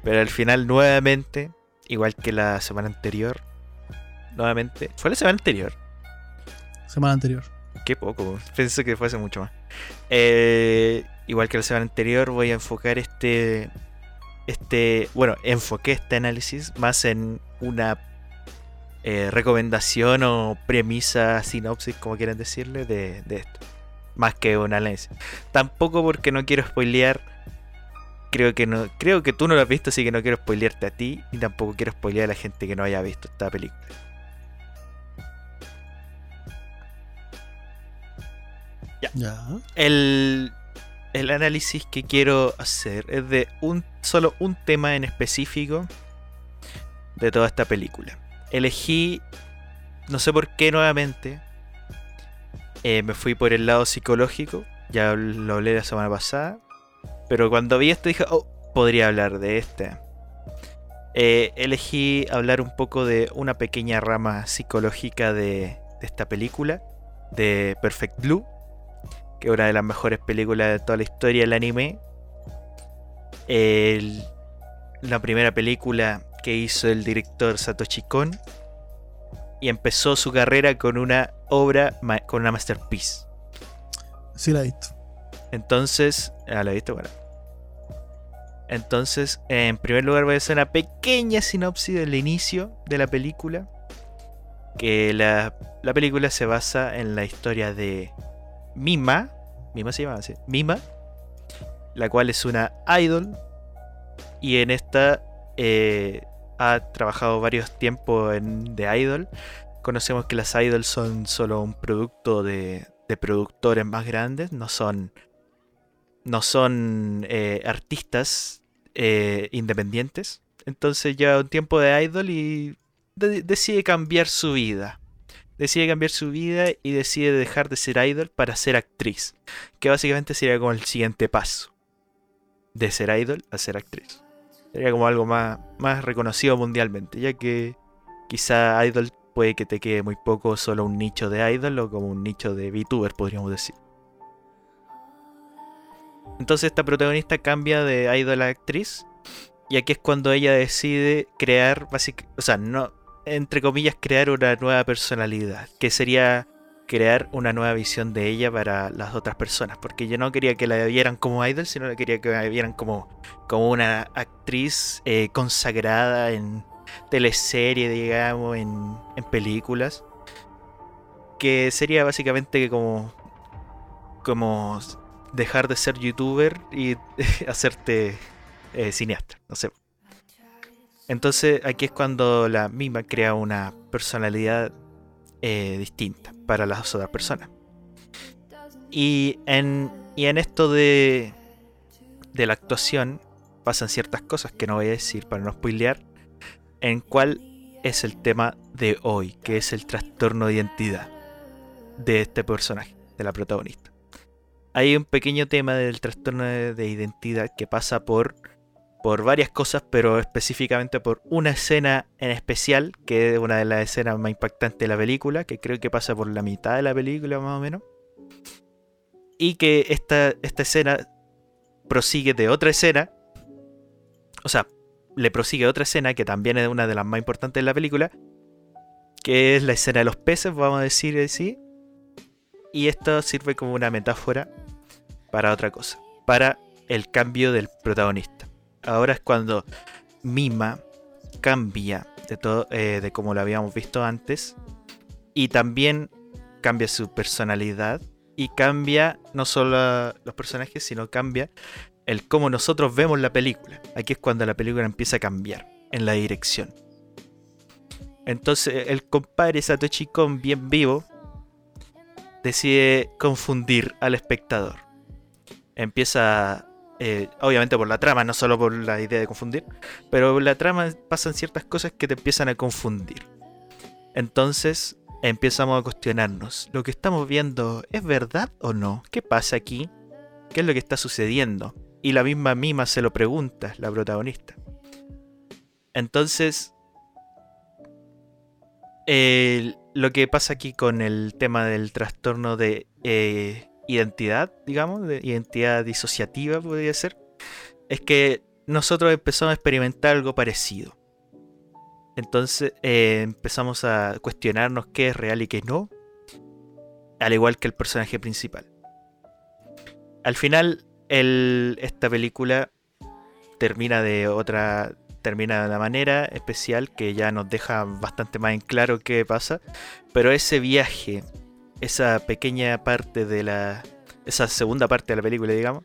Pero al final nuevamente, igual que la semana anterior, nuevamente... ¿Fue la semana anterior? Semana anterior. Qué poco, pensé que fuese mucho más. Eh, igual que la semana anterior, voy a enfocar este. Este. Bueno, enfoqué este análisis más en una eh, recomendación o premisa, sinopsis, como quieran decirle, de, de esto. Más que un análisis. Tampoco porque no quiero spoilear. Creo que no. Creo que tú no lo has visto, así que no quiero spoilearte a ti. Y tampoco quiero spoilear a la gente que no haya visto esta película. Ya. El, el análisis que quiero hacer es de un solo un tema en específico de toda esta película. Elegí, no sé por qué nuevamente, eh, me fui por el lado psicológico, ya lo hablé la semana pasada, pero cuando vi esto dije, oh, podría hablar de este. Eh, elegí hablar un poco de una pequeña rama psicológica de, esta película, de Perfect Blue que es una de las mejores películas de toda la historia del anime. La primera película que hizo el director Satoshi Kon. Y empezó su carrera con una obra, con una masterpiece. Sí la he visto. Entonces, ah, ¿la viste? Bueno. Entonces, en primer lugar voy a hacer una pequeña sinopsis del inicio de la película. Que la, la película se basa en la historia de Mima. Mima se llama así. Mima. La cual es una idol. Y en esta eh, ha trabajado varios tiempos en de idol. Conocemos que las idols son solo un producto de, de productores más grandes. No son. No son eh, artistas eh, independientes. Entonces lleva un tiempo de idol y de- decide cambiar su vida. Decide cambiar su vida y decide dejar de ser idol para ser actriz. Que básicamente sería como el siguiente paso. De ser idol a ser actriz. Sería como algo más, más reconocido mundialmente. Ya que quizá idol puede que te quede muy poco solo un nicho de idol o como un nicho de VTuber, podríamos decir. Entonces esta protagonista cambia de idol a actriz. Y aquí es cuando ella decide crear, o sea, no, entre comillas, crear una nueva personalidad. Que sería crear una nueva visión de ella para las otras personas. Porque yo no quería que la vieran como idol, sino que quería que la vieran como, como una actriz eh, consagrada en teleserie, digamos, en, en películas. Que sería básicamente como, como dejar de ser youtuber y hacerte eh, cineasta, no sé. Entonces aquí es cuando la misma crea una personalidad eh, distinta para las otras personas. Y en, y en esto de, de la actuación pasan ciertas cosas que no voy a decir para no spoilear. En cuál es el tema de hoy, que es el trastorno de identidad de este personaje, de la protagonista. hay un pequeño tema del trastorno de, de identidad que pasa por, por varias cosas, pero específicamente por una escena en especial, que es una de las escenas más impactantes de la película, que creo que pasa por la mitad de la película más o menos. Y que esta, esta escena prosigue de otra escena. O sea, le prosigue otra escena que también es una de las más importantes de la película. Que es la escena de los peces, vamos a decir así. Y esto sirve como una metáfora para otra cosa. Para el cambio del protagonista. Ahora es cuando Mima cambia de todo, eh, de como lo habíamos visto antes. Y también cambia su personalidad. Y cambia no solo los personajes, sino cambia el cómo nosotros vemos la película. Aquí es cuando la película empieza a cambiar en la dirección. Entonces el compadre Satoshi Kon bien vivo decide confundir al espectador. Empieza, eh, obviamente por la trama, no solo por la idea de confundir, pero por la trama pasan ciertas cosas que te empiezan a confundir. Entonces empezamos a cuestionarnos, ¿lo que estamos viendo es verdad o no? ¿Qué pasa aquí? ¿Qué es lo que está sucediendo? Y la misma Mima se lo pregunta, la protagonista. Entonces, lo que pasa aquí con el tema del trastorno de eh, identidad, digamos, de identidad disociativa podría ser, es que nosotros empezamos a experimentar algo parecido. Entonces eh, empezamos a cuestionarnos qué es real y qué no, al igual que el personaje principal. Al final, esta película termina de otra termina de una manera especial que ya nos deja bastante más en claro qué pasa. Pero ese viaje, esa pequeña parte de la. esa segunda parte de la película, digamos,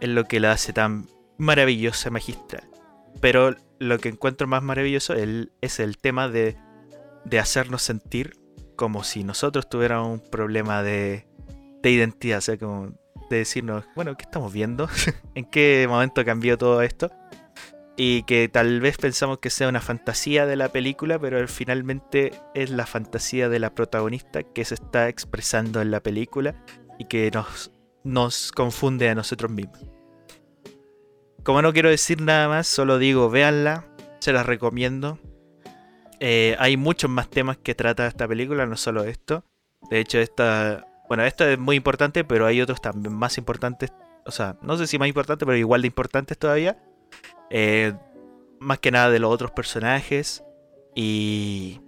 es lo que la hace tan maravillosa, magistral. Pero lo que encuentro más maravilloso es el tema de, de hacernos sentir como si nosotros tuviéramos un problema de, de identidad. O sea, como de decirnos, bueno, ¿qué estamos viendo? ¿En qué momento cambió todo esto? y que tal vez pensamos que sea una fantasía de la película, pero finalmente es la fantasía de la protagonista que se está expresando en la película y que nos, nos confunde a nosotros mismos. Como no quiero decir nada más, solo digo, véanla, se las recomiendo. Eh, hay muchos más temas que trata esta película, no solo esto. De hecho, esta, bueno, esto es muy importante, pero hay otros también más importantes. O sea, no sé si más importantes, pero igual de importantes todavía. Eh, más que nada de los otros personajes. Y.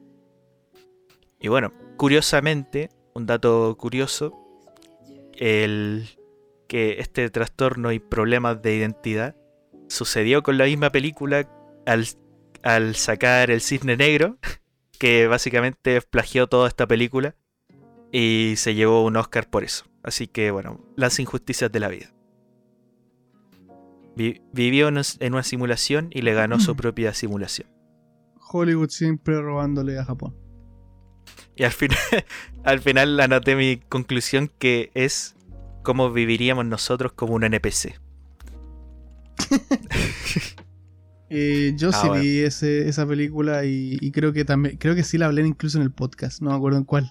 Y bueno, curiosamente, un dato curioso. El que este trastorno y problemas de identidad sucedió con la misma película al, al sacar El Cisne Negro, que básicamente plagió toda esta película y se llevó un Oscar por eso. Así que bueno, las injusticias de la vida. Vi- vivió en una simulación y le ganó su propia simulación. Hollywood siempre robándole a Japón. Y al final, al final anoté mi conclusión que es cómo viviríamos nosotros como un NPC. Eh, yo Ah, sí bueno. vi ese- esa película y, y creo que también, creo que sí la hablé incluso en el podcast, no me acuerdo en cuál.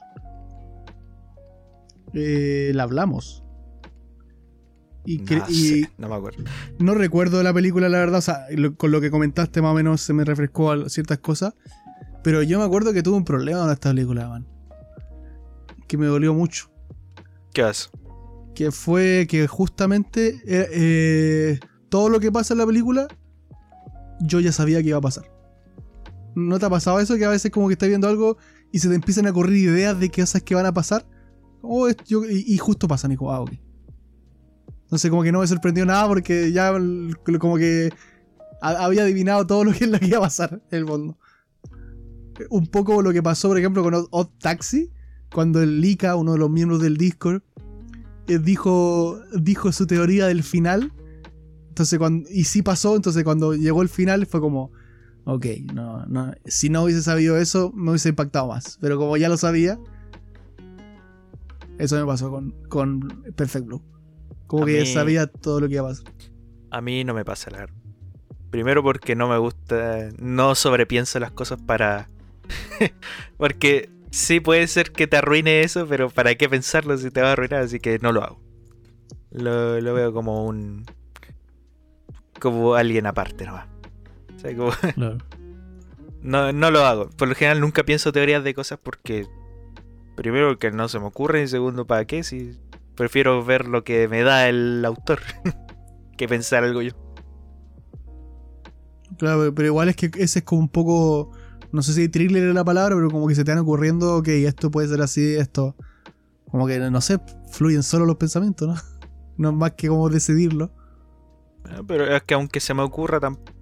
Eh, la hablamos. Y, No, y sé, no me acuerdo. no recuerdo la película, la verdad, o sea, lo- con lo que comentaste más o menos se me refrescó a ciertas cosas. Pero yo me acuerdo que tuve un problema con esta película, man. Que me dolió mucho. ¿Qué vas? que fue que justamente eh, eh, todo lo que pasa en la película yo ya sabía que iba a pasar. ¿No te ha pasado eso? Que a veces como que estás viendo algo y se te empiezan a correr ideas de cosas que van a pasar. Oh, y, justo pasan y como, ah, ok. Entonces como que no me sorprendió nada porque ya como que ha- había adivinado todo lo que, que iba a pasar en el mundo. Un poco lo que pasó, por ejemplo, con Odd, Odd Taxi, cuando el Lika, uno de los miembros del Discord, eh, dijo, dijo su teoría del final. Entonces, cuando, y sí pasó, entonces cuando llegó el final fue como, ok, no, no, si no hubiese sabido eso, me hubiese impactado más. Pero como ya lo sabía, eso me pasó con, con Perfect Blue. Como A que mí- sabía todo lo que iba a pasar. A mí no me pasa la verdad. Primero porque no me gusta, no sobrepienso las cosas para... porque sí puede ser que te arruine eso, pero ¿para qué pensarlo si te va a arruinar? Así que no lo hago. Lo, lo veo como un. como alguien aparte nomás. O sea, como- no, no lo hago. Por lo general nunca pienso teorías de cosas porque. Primero, porque no se me ocurre. Y segundo, ¿para qué? Si prefiero ver lo que me da el autor que pensar algo yo. Claro, pero igual es que ese es como un poco. No sé si thriller es la palabra, pero como que se te van ocurriendo que esto puede ser así, esto. Como que, no sé, fluyen solo los pensamientos, ¿no? No es más que como decidirlo. Ah, Pero es que aunque se me ocurra,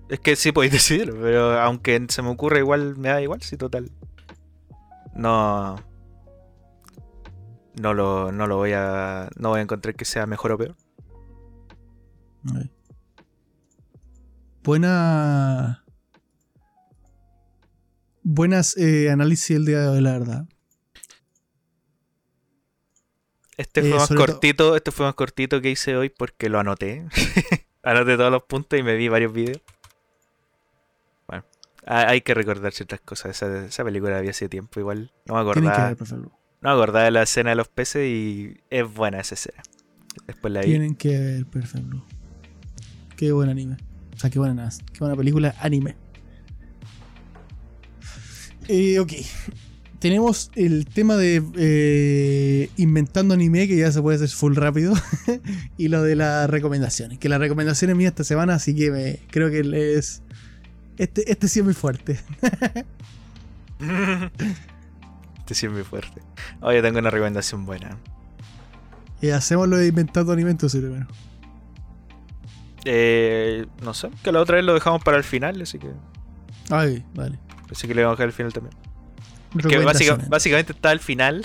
es que sí podéis decidirlo, pero aunque se me ocurra igual, me da igual, sí, total. No. No lo, no lo voy a. No voy a encontrar que sea mejor o peor. Buena. Buenas eh, análisis el día de hoy, la verdad. Este Eh, fue más sobre to- cortito, este fue más cortito que hice hoy porque lo anoté. anoté todos los puntos y me vi varios videos. Bueno, ha- hay que recordar ciertas cosas. Esa, esa película la vi hace tiempo, igual. No me que acordaba. ver. No acordaba de la escena de los peces y es buena esa escena. Después la vi. Tienen que ver Perfect Blue. Qué buen anime. O sea, qué buena, qué buena película anime. Eh, ok. Tenemos el tema de eh, inventando anime, que ya se puede hacer full rápido. y lo de las recomendaciones. Que las recomendaciones mías esta semana, así que me, creo que es. Este, este sí es muy fuerte. Este sí es fuerte. Oh, yo tengo una recomendación buena. Y hacemos lo de inventando anime entonces primero. Eh, no sé, que la otra vez lo dejamos para el final, así que. Ay, vale. Así que le vamos a dejar al final también. Que básica- Recomendaciones. básicamente está al final.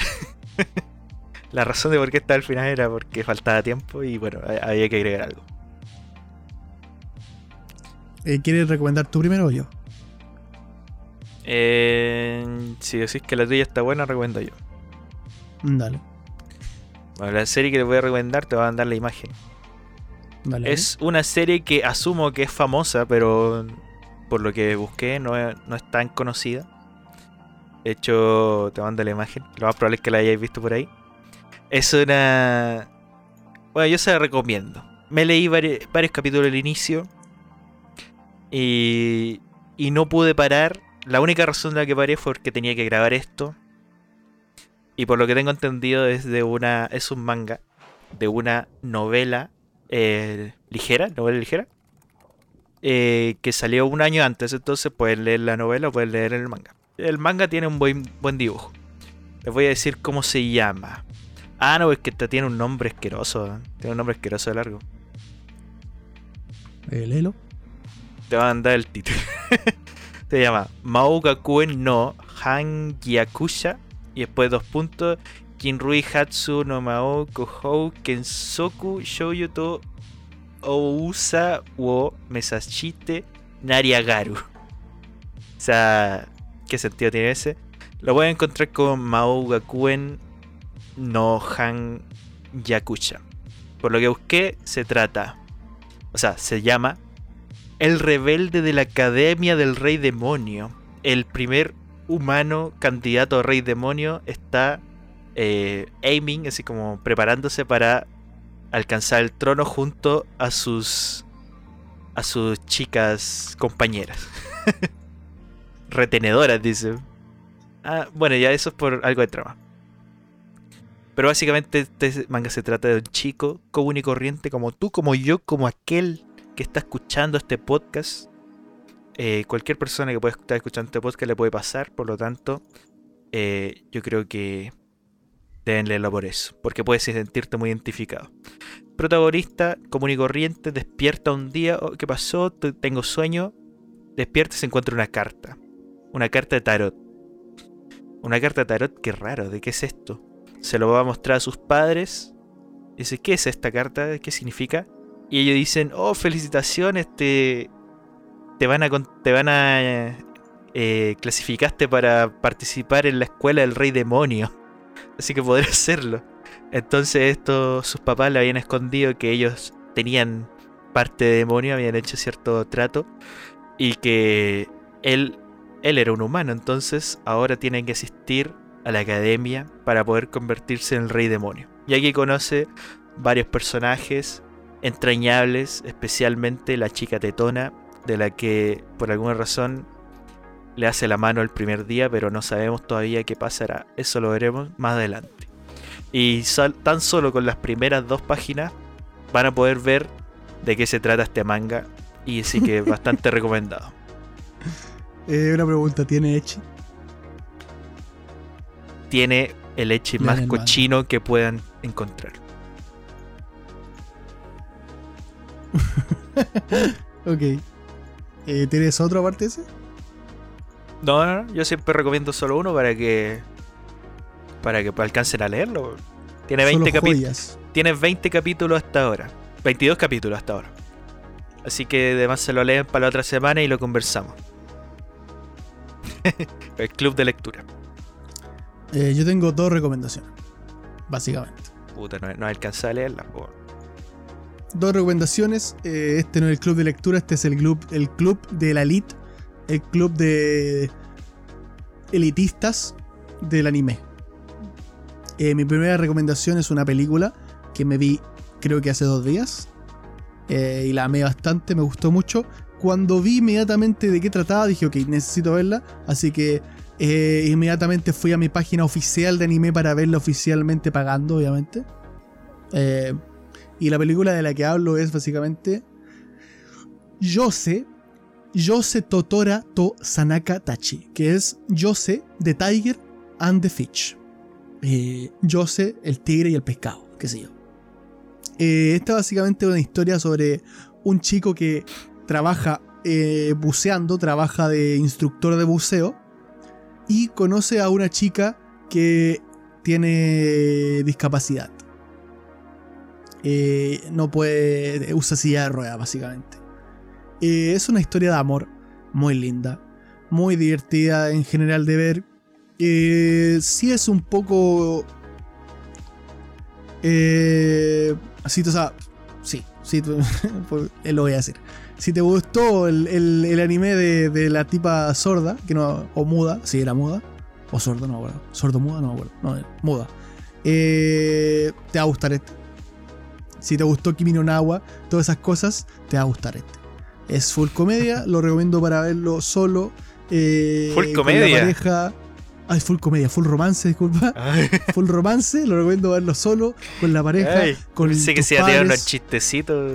la razón de por qué está al final era porque faltaba tiempo y bueno, ha- había que agregar algo. Eh, ¿Quieres recomendar tú primero o yo? Eh, si decís que la tuya está buena, recomiendo yo. Dale. Bueno, la serie que les voy a recomendar te va a mandar la imagen. Dale. Es una serie que asumo que es famosa, pero por lo que busqué no es, no es tan conocida. De hecho, te mando la imagen. Lo más probable es que la hayáis visto por ahí. Es una... Bueno, yo se la recomiendo. Me leí vari- varios capítulos al inicio. Y, y no pude parar. La única razón de la que paré fue porque tenía que grabar esto. Y por lo que tengo entendido es de una... Es un manga. De una novela eh, ligera, novela ligera, eh, que salió un año antes, entonces pueden leer la novela o pueden leer el manga. El manga tiene un buen, buen dibujo. Les voy a decir cómo se llama. Ah, no, es que esta tiene un nombre asqueroso. ¿eh? Tiene un nombre asqueroso de largo. Eh, léelo. Te va a mandar el título. se llama Maugakuen no Hangyakusha. Y después dos puntos. Kinrui Hatsu no Mao Kohou Kensoku Shouyu to Ousa wo Mesashite Nariagaru. O sea, ¿qué sentido tiene ese? Lo voy a encontrar con Maugakuen no Han Yakusha. Por lo que busqué, se trata. O sea, se llama El rebelde de la Academia del Rey Demonio. El primer humano candidato a Rey Demonio está eh, aiming, así como preparándose para alcanzar el trono junto a sus a sus chicas compañeras. Retenedoras, dice. Ah, bueno, ya eso es por algo de trama. Pero básicamente este manga se trata de un chico común y corriente como tú, como yo, como aquel que está escuchando este podcast. Eh, cualquier persona que pueda estar escuchando este podcast le puede pasar, por lo tanto, eh, yo creo que deben leerlo por eso, porque puedes sentirte muy identificado. Protagonista común y corriente despierta un día, oh, ¿qué pasó? Te- Tengo sueño. Despierta y se encuentra una carta. Una carta de tarot. Una carta de tarot, qué raro, ¿de qué es esto? Se lo va a mostrar a sus padres. Dice, ¿qué es esta carta? ¿Qué significa? Y ellos dicen, oh, felicitaciones, te, te van a, te van a eh, clasificaste para participar en la escuela del rey demonio. Así que podrás hacerlo. Entonces esto, sus papás le habían escondido que ellos tenían parte de demonio, habían hecho cierto trato y que él, él era un humano, entonces ahora tienen que asistir a la academia para poder convertirse en el rey demonio. Y aquí conoce varios personajes entrañables, especialmente la chica tetona, de la que por alguna razón le hace la mano el primer día, pero no sabemos todavía qué pasará. Eso lo veremos más adelante. Y tan solo con las primeras dos páginas van a poder ver de qué se trata este manga. Y sí que es bastante recomendado. Eh, una pregunta, ¿tiene Echi? Tiene el Echi más cochino que puedan encontrar. ok. Eh, ¿Tienes otro aparte ese? No, no, no, yo siempre recomiendo solo uno para que para que alcancen a leerlo. Tiene 20 capítulos. Tiene 20 capítulos hasta ahora. 22 capítulos hasta ahora. Así que además se lo leen para la otra semana y lo conversamos. El club de lectura. Eh, yo tengo dos recomendaciones. Básicamente. Puta, no, no alcanza a leerlas. Dos recomendaciones. Eh, este no es el club de lectura, este es el club, el club de la elite el club de elitistas del anime. Eh, mi primera recomendación es una película que me vi creo que hace dos días. Eh, y la amé bastante, me gustó mucho. Cuando vi inmediatamente de qué trataba, dije, ok, necesito verla. Así que eh, inmediatamente fui a mi página oficial de anime para verla oficialmente pagando, obviamente. Y la película de la que hablo es básicamente Yose Yose Totora to Sanaka Tachi, que es Yose the Tiger and the Fish. Eh, Yose, el tigre y el pescado, qué sé yo. Eh, esta básicamente es una historia sobre un chico que trabaja eh, buceando, trabaja de instructor de buceo y conoce a una chica que tiene discapacidad. No puede, usa silla de ruedas básicamente. Eh, es una historia de amor muy linda, muy divertida en general de ver. Eh, sí es un poco... Eh, así, o sea, sí, sí, pues, lo voy a decir. Si te gustó el, anime de, la tipa sorda, que no, o muda, si era muda, o sordo, no bueno, sordo muda, no bueno, no, muda. te va a gustar este. Si te gustó Kimi no Nawa, todas esas cosas, te va a gustar este. Es full comedia, lo recomiendo para verlo solo. Eh, full comedia. pareja. Ay, full comedia, full romance, disculpa. Full romance, lo recomiendo verlo solo, con la pareja. Ay, con pensé que se iba a tirar unos chistecitos.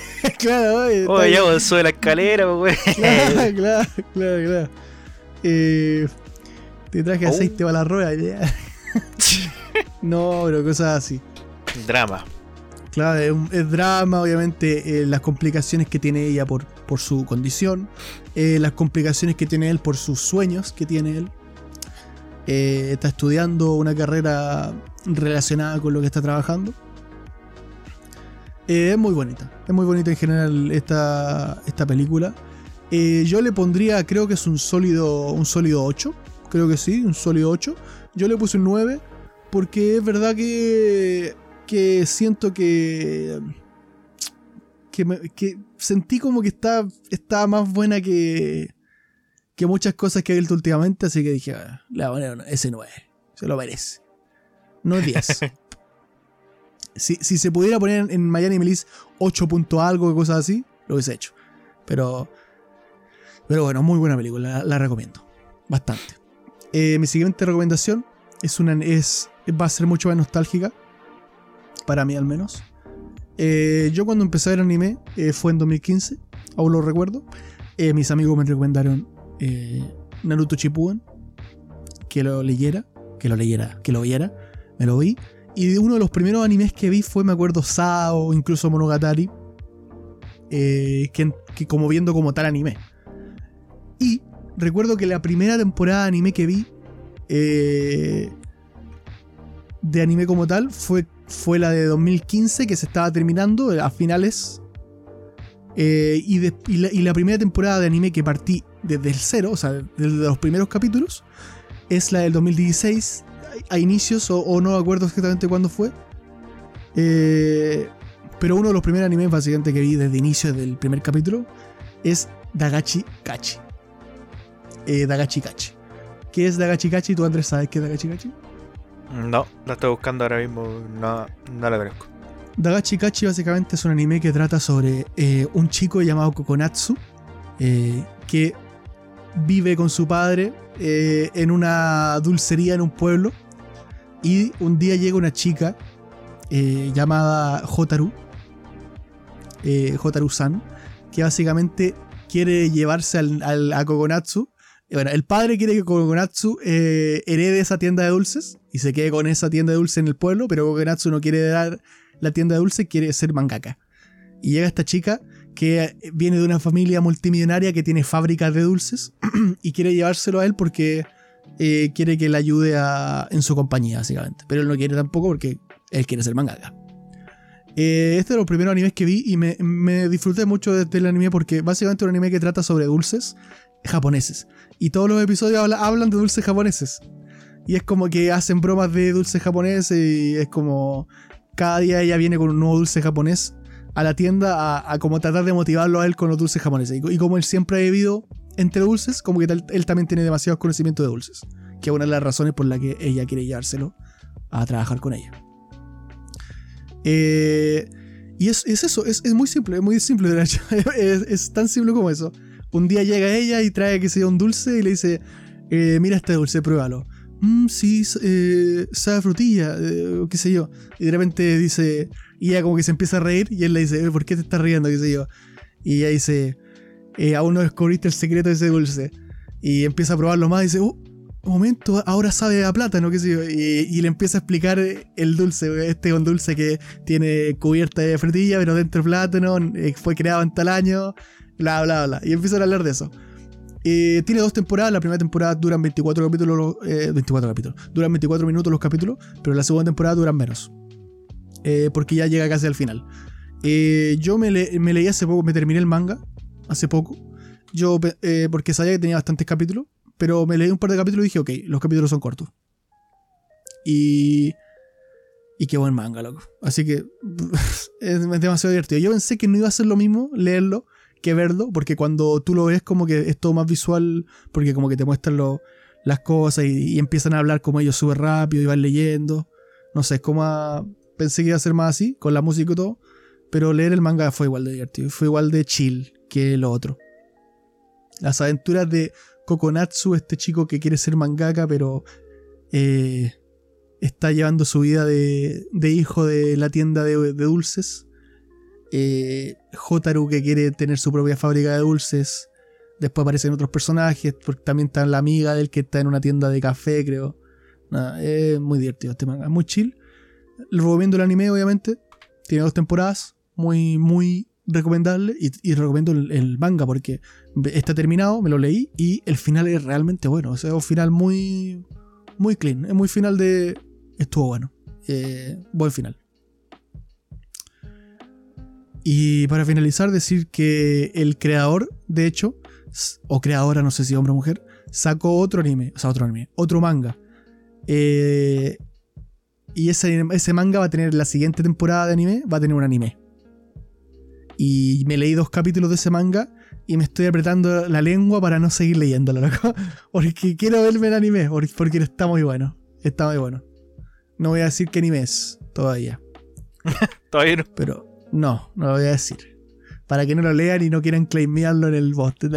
claro, oye. Oye, ya sube la escalera, güey. claro, claro, claro, claro. Eh, te traje aceite oh. para la rueda. No, pero cosas así. Drama. Claro, es, drama, obviamente, eh, las complicaciones que tiene ella por, por su condición, eh, las complicaciones que tiene él por sus sueños que tiene él. Eh, está estudiando una carrera relacionada con lo que está trabajando. es muy bonita, es muy bonita en general esta, esta película. yo le pondría, creo que es un sólido, un sólido 8, creo que sí, un sólido 8. Yo le puse un 9 porque es verdad que que siento que. que, sentí como que está, está más buena que. que muchas cosas que he visto últimamente, así que dije, ah, la bueno, ese no es, se lo merece. No es 10. si, se pudiera poner en Miami Melis 8 punto algo, cosas así, lo hubiese hecho. Pero. Pero bueno, muy buena película, la, recomiendo. Bastante. Eh, mi siguiente recomendación es una. es. va a ser mucho más nostálgica para mí al menos. Eh, yo cuando empecé a ver anime eh, fue en 2015, aún lo recuerdo. Eh, mis amigos me recomendaron Naruto Shippuden, que lo leyera, que lo leyera, que lo viera, me lo vi. Y uno de los primeros animes que vi fue, me acuerdo, Sao, incluso Monogatari, que, que como viendo como tal anime. Y recuerdo que la primera temporada de anime que vi, de anime como tal, fue fue la de 2015 que se estaba terminando eh, a finales. Eh, y, la, primera temporada de anime que partí desde el cero, o sea, desde los primeros capítulos, es la del 2016, a inicios, o, no me acuerdo exactamente cuándo fue. Eh, pero uno de los primeros animes básicamente que vi desde inicio del primer capítulo es Dagachi Kachi. Dagachi Kachi. ¿Qué es Dagachi Kachi? ¿Tú, Andrés, sabes qué es Dagachi Kachi? No, la estoy buscando ahora mismo. No, la conozco. Dagachi Kachi básicamente es un anime que trata sobre eh, un chico llamado Kokonatsu eh, que vive con su padre eh, en una dulcería en un pueblo y un día llega una chica llamada Hotaru, Hotaru-san, que básicamente quiere llevarse al, a Kokonatsu. El padre quiere que Kokonatsu herede esa tienda de dulces y se quede con esa tienda de dulces en el pueblo, pero Kokonatsu no quiere dar la tienda de dulce quiere ser mangaka. Y llega esta chica que viene de una familia multimillonaria que tiene fábricas de dulces y quiere llevárselo a él porque eh, quiere que le ayude en su compañía, básicamente. Pero él no quiere tampoco porque él quiere ser mangaka. Eh, este es los primeros animes que vi y me, disfruté mucho del el anime porque básicamente es un anime que trata sobre dulces japoneses. Y todos los episodios hablan de dulces japoneses. Y es como que hacen bromas de dulces japoneses y es como cada día ella viene con un nuevo dulce japonés a la tienda a, como tratar de motivarlo a él con los dulces japoneses. Y, como él siempre ha vivido entre dulces, como que él también tiene demasiados conocimientos de dulces. Que es una de las razones por la que ella quiere llevárselo a trabajar con ella. Eh, y es, eso, es, muy simple, es muy simple de hecho. es, tan simple como eso. Un día llega ella y trae que sea un dulce y le dice, eh, mira este dulce, pruébalo mmm, sí, eh, sabe frutilla, eh, qué sé yo. Y de repente dice, y ella como que se empieza a reír y él le dice, eh, ¿por qué te estás riendo? qué sé yo. Y ella dice, aún no descubriste el secreto de ese dulce. Y empieza a probarlo más y dice, un momento, ahora sabe a plátano, qué sé yo. Y, le empieza a explicar el dulce. Este es un dulce que tiene cubierta de frutilla, pero dentro plátano, fue creado en tal año, bla, bla, bla. Y empieza a hablar de eso. Eh, tiene dos temporadas. La primera temporada duran 24 capítulos. 24 eh, capítulos. Duran 24 minutos los capítulos. Pero la segunda temporada duran menos. Eh, porque ya llega casi al final. yo me, leí hace poco. Me terminé el manga. Hace poco. Yo, porque sabía que tenía bastantes capítulos. Pero me leí un par de capítulos y dije, ok, los capítulos son cortos. Y. Y qué buen manga, loco. Así que es demasiado divertido. Yo pensé que no iba a ser lo mismo leerlo que verlo, porque cuando tú lo ves como que es todo más visual, porque como que te muestran las cosas y, empiezan a hablar como ellos súper rápido y van leyendo. No sé, es como pensé que iba a ser más así, con la música y todo, pero leer el manga fue igual de divertido, fue igual de chill que lo otro. Las aventuras de Kokonatsu, este chico que quiere ser mangaka, pero eh, está llevando su vida de, hijo de la tienda de dulces eh, Hotaru que quiere tener su propia fábrica de dulces. Después aparecen otros personajes, porque también está la amiga del que está en una tienda de café, creo. es muy divertido este manga, muy chill. Recomiendo el anime, obviamente. Tiene dos temporadas, muy, muy recomendable. Y, recomiendo el, manga porque está terminado, me lo leí y el final es realmente bueno. Es un final muy, muy clean. Es muy final de. Estuvo bueno. Eh, buen final. Y para finalizar, decir que el creador, de hecho, o creadora, no sé si hombre o mujer, sacó otro anime, o sea, otro anime, otro manga. Eh, y ese, ese manga va a tener la siguiente temporada de anime, va a tener un anime. Y me leí dos capítulos de ese manga y me estoy apretando la lengua para no seguir leyéndolo, loco. Porque quiero verme el anime, porque está muy bueno. Está muy bueno. No voy a decir qué anime es todavía. todavía no. Pero no, no lo voy a decir. Para que no lo lean y no quieran claimearlo en el bot. no,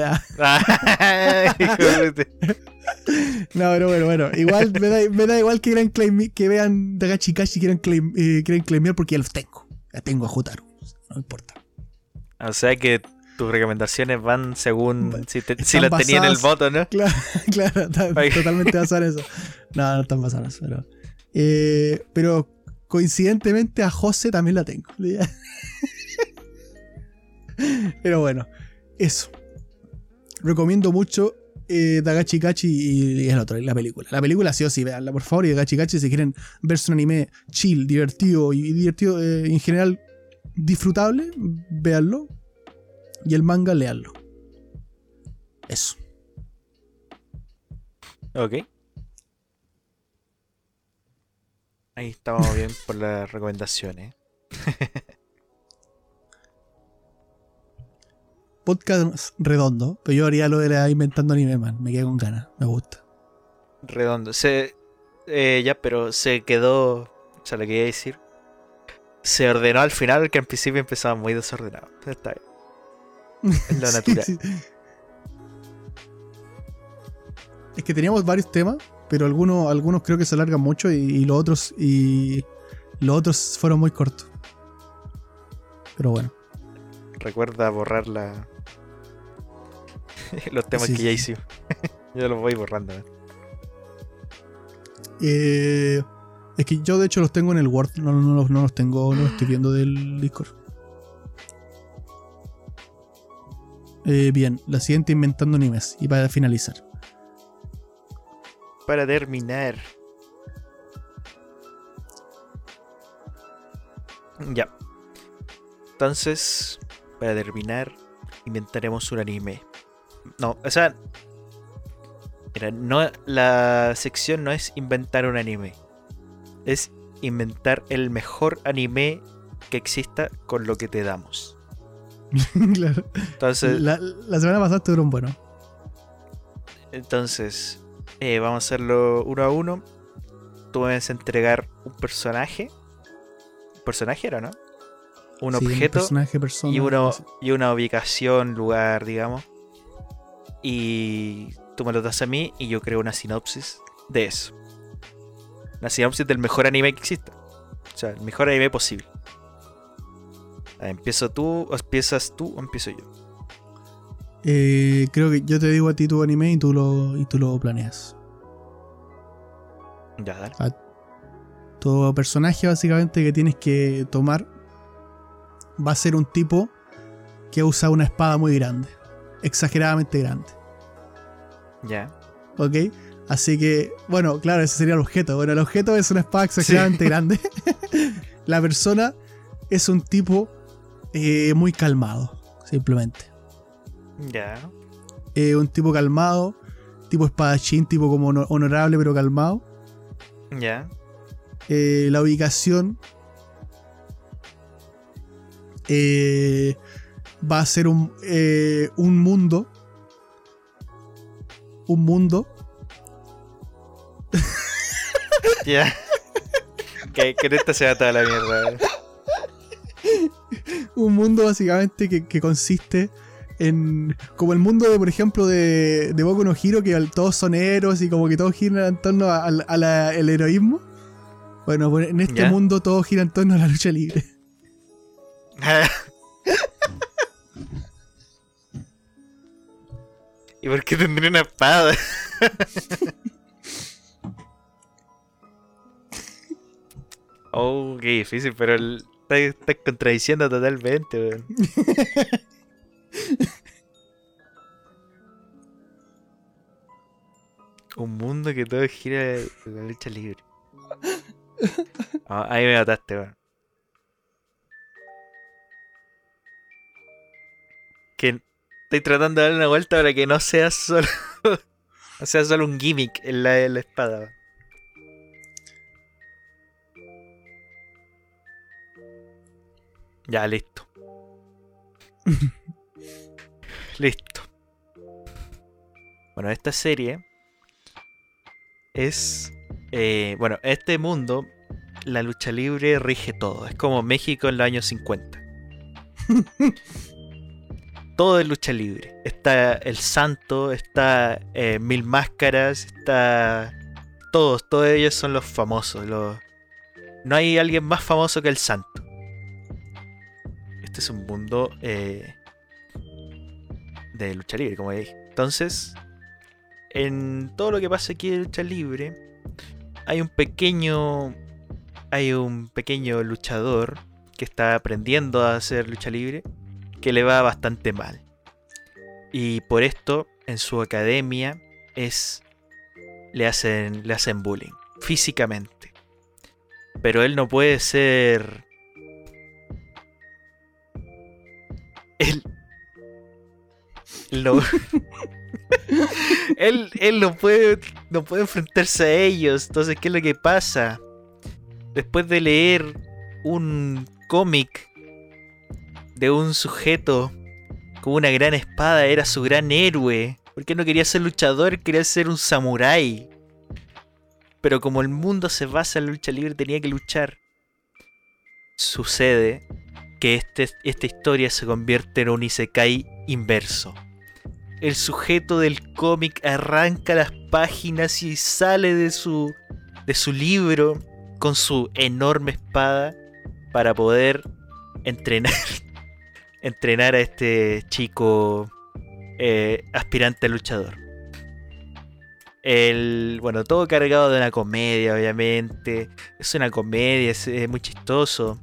pero bueno, bueno. Igual me da, igual que, quieran claim, que vean Dagachi Kashi y quieran, claim, eh, claimear porque ya los tengo. Ya tengo a Jotaro. No importa. O sea que tus recomendaciones van según si, si las tenía en el voto, ¿no? Claro, claro totalmente basadas en eso. No, no están basadas, pero. Eh, pero coincidentemente a José también la tengo. Pero bueno, eso. Recomiendo mucho eh, Dagachi Kachi y, el otro, la película. La película sí o sí, veanla por favor. Y Dagachi Kachi si quieren verse un anime chill, divertido y divertido eh, en general disfrutable, véanlo. Y el manga, leanlo. Eso. Ok. Ahí estamos bien por las recomendaciones. Podcast redondo, pero yo haría lo de la inventando anime, man. Me quedo con ganas, me gusta. Redondo. Se, eh, ya, pero se quedó. O sea, le quería decir. se ordenó al final porque al principio empezaba muy desordenado. Está bien. Es lo Sí, natural. sí. Es que teníamos varios temas, pero algunos, algunos creo que se alargan mucho y, y los otros y los otros fueron muy cortos. Pero bueno. Recuerda borrar la... los temas Sí, que ya hicimos. Yo los voy borrando. ¿eh? Eh, es que yo de hecho los tengo en el Word, no, no los- no los tengo, no los estoy viendo del Discord. Eh, bien, la siguiente inventando animes. Y para finalizar. Para terminar. Ya. Entonces, para terminar, inventaremos un anime. No, o sea. Mira, no, la sección no es inventar un anime. Es inventar el mejor anime que exista con lo que te damos. claro. Entonces, La, la semana pasada estuvieron buenos. Entonces, eh, vamos a hacerlo uno a uno. Tú me vas a entregar un personaje. ¿Personaje era, no? Un Sí, objeto personaje, persona, y, uno, y una ubicación, lugar, digamos. Y tú me lo das a mí y yo creo una sinopsis de eso. Una sinopsis del mejor anime que exista. O sea, el mejor anime posible. ¿Empiezo tú, o empiezas tú o empiezo yo? Eh, creo que yo te digo a ti tu anime y tú lo, y tú lo planeas. Ya, dale. Tu personaje básicamente que tienes que tomar va a ser un tipo que usa una espada muy grande. Exageradamente grande. Ya. ¿Ok? Así que, bueno, claro, ese sería el objeto. Bueno, el objeto es una espada exageradamente grande. La persona es un tipo eh, muy calmado, simplemente. Ya. Eh, un tipo calmado, tipo espadachín, tipo como honor- honorable pero calmado. Ya. Eh, la ubicación eh, va a ser un, eh, un mundo. Un mundo. Ya. que, que en esta se va toda la mierda. eh. Un mundo básicamente que, que consiste en. Como el mundo de, por ejemplo, de, de Boku no Hero, que todos son héroes y como que todos giran en torno a- al heroísmo. Bueno, pues en este Ya. mundo todo gira en torno a la lucha libre. ¿Y por qué tendría una espada? oh, qué difícil, pero estás estás contradiciendo totalmente, weón. Un mundo que todo gira en la lucha libre. Ah, ahí me mataste, weón. Que estoy tratando de darle una vuelta para que no sea solo. no sea solo un gimmick en la, espada. weón. Ya, listo. Bueno, esta serie es. eh, bueno, este mundo, la lucha libre rige todo. Es como México en los años 50. todo es lucha libre. Está el santo, está eh, Mil Máscaras, está. Todos, todos ellos son los famosos. Los... No hay alguien más famoso que el santo. Este es un mundo eh, de lucha libre, como dije. Entonces, en todo lo que pasa aquí de lucha libre, hay un pequeño. Hay un pequeño luchador que está aprendiendo a hacer lucha libre que le va bastante mal. Y por esto, en su academia, es. le hacen. le hacen bullying. Físicamente. Pero él no puede ser. Él. no. él, él no puede. no puede enfrentarse a ellos. Entonces, ¿qué es lo que pasa? Después de leer un cómic de un sujeto con una gran espada, era su gran héroe. Porque no quería ser luchador, quería ser un samurái. Pero como el mundo se basa en lucha libre, tenía que luchar. sucede que este, esta historia se convierte en un isekai inverso. El sujeto del cómic arranca las páginas y sale de su, de su libro con su enorme espada para poder entrenar, entrenar a este chico eh, aspirante luchador. El, bueno, todo cargado de una comedia, obviamente. Es una comedia, es, muy chistoso.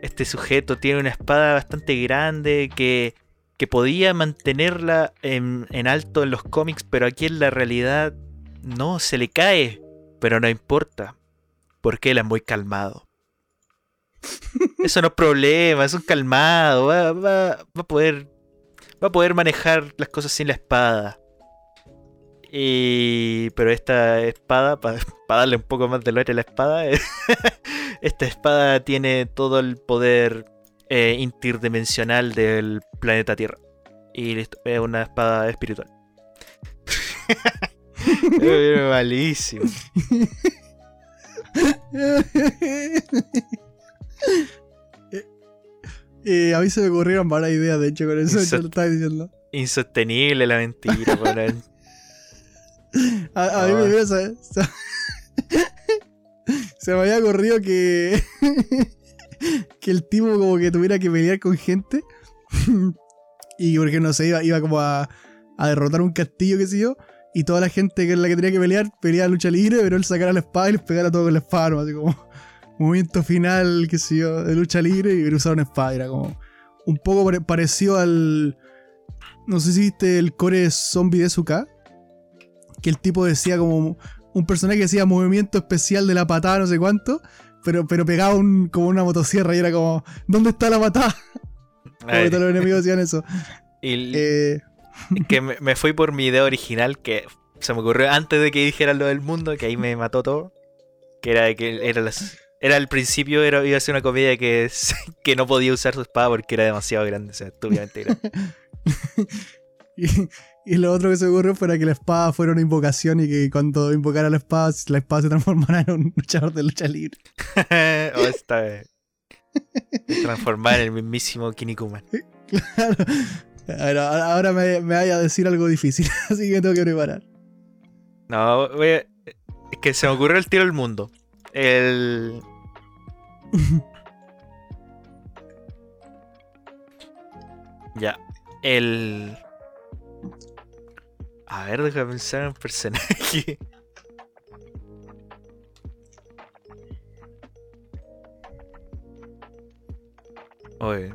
Este sujeto tiene una espada bastante grande que, que podía mantenerla en, en alto en los cómics, pero aquí en la realidad no, se le cae. Pero no importa, porque él es muy calmado. Eso no es problema, es un calmado, va, va, va, a poder va a poder manejar las cosas sin la espada. Y, pero esta espada, para darle un poco más de lore a la espada, esta espada tiene todo el poder eh, interdimensional del planeta Tierra. Y listo, es una espada espiritual. es malísimo. Eh, a mí se me ocurrieron varias ideas, de hecho, con eso Insot lo estaba diciendo. Insostenible la mentira, weón. A, a mí me dio esa- esa- Se me había ocurrido que. Que el tipo como que tuviera que pelear con gente. y porque no sé, iba, iba como a, a derrotar un castillo, qué sé yo. Y toda la gente que es la que tenía que pelear, peleaba lucha libre, pero él sacara la espada y les pegara todo con la espada, así como movimiento final, qué sé yo, de lucha libre y usar una espada. Era como un poco pare- parecido al. No sé si viste el core zombie de Suka. Que el tipo decía como. Un personaje que decía movimiento especial de la patada, no sé cuánto. Pero, pero pegaba un, como una motosierra y era como. ¿Dónde está la patada? Como que todos los enemigos decían eso. Y Eh, que me, me fui por mi idea original que se me ocurrió antes de que dijeran lo del mundo, que ahí me mató todo. Que era que era las- era al principio era, iba a ser una comedia que, que no podía usar su espada porque era demasiado grande, o sea, estúpidamente grande. y, y lo otro que se ocurrió fuera que la espada fuera una invocación y que cuando invocara la espada, la espada se transformara en un luchador de lucha libre. o esta vez. Transformar en el mismísimo Kinnikuman. Claro. Ahora, ahora me, me vaya a decir algo difícil, así que tengo que preparar. No, voy a- es que se me ocurrió el tiro del mundo. El. Ya. El. A ver, déjame pensar en un personaje. Oye.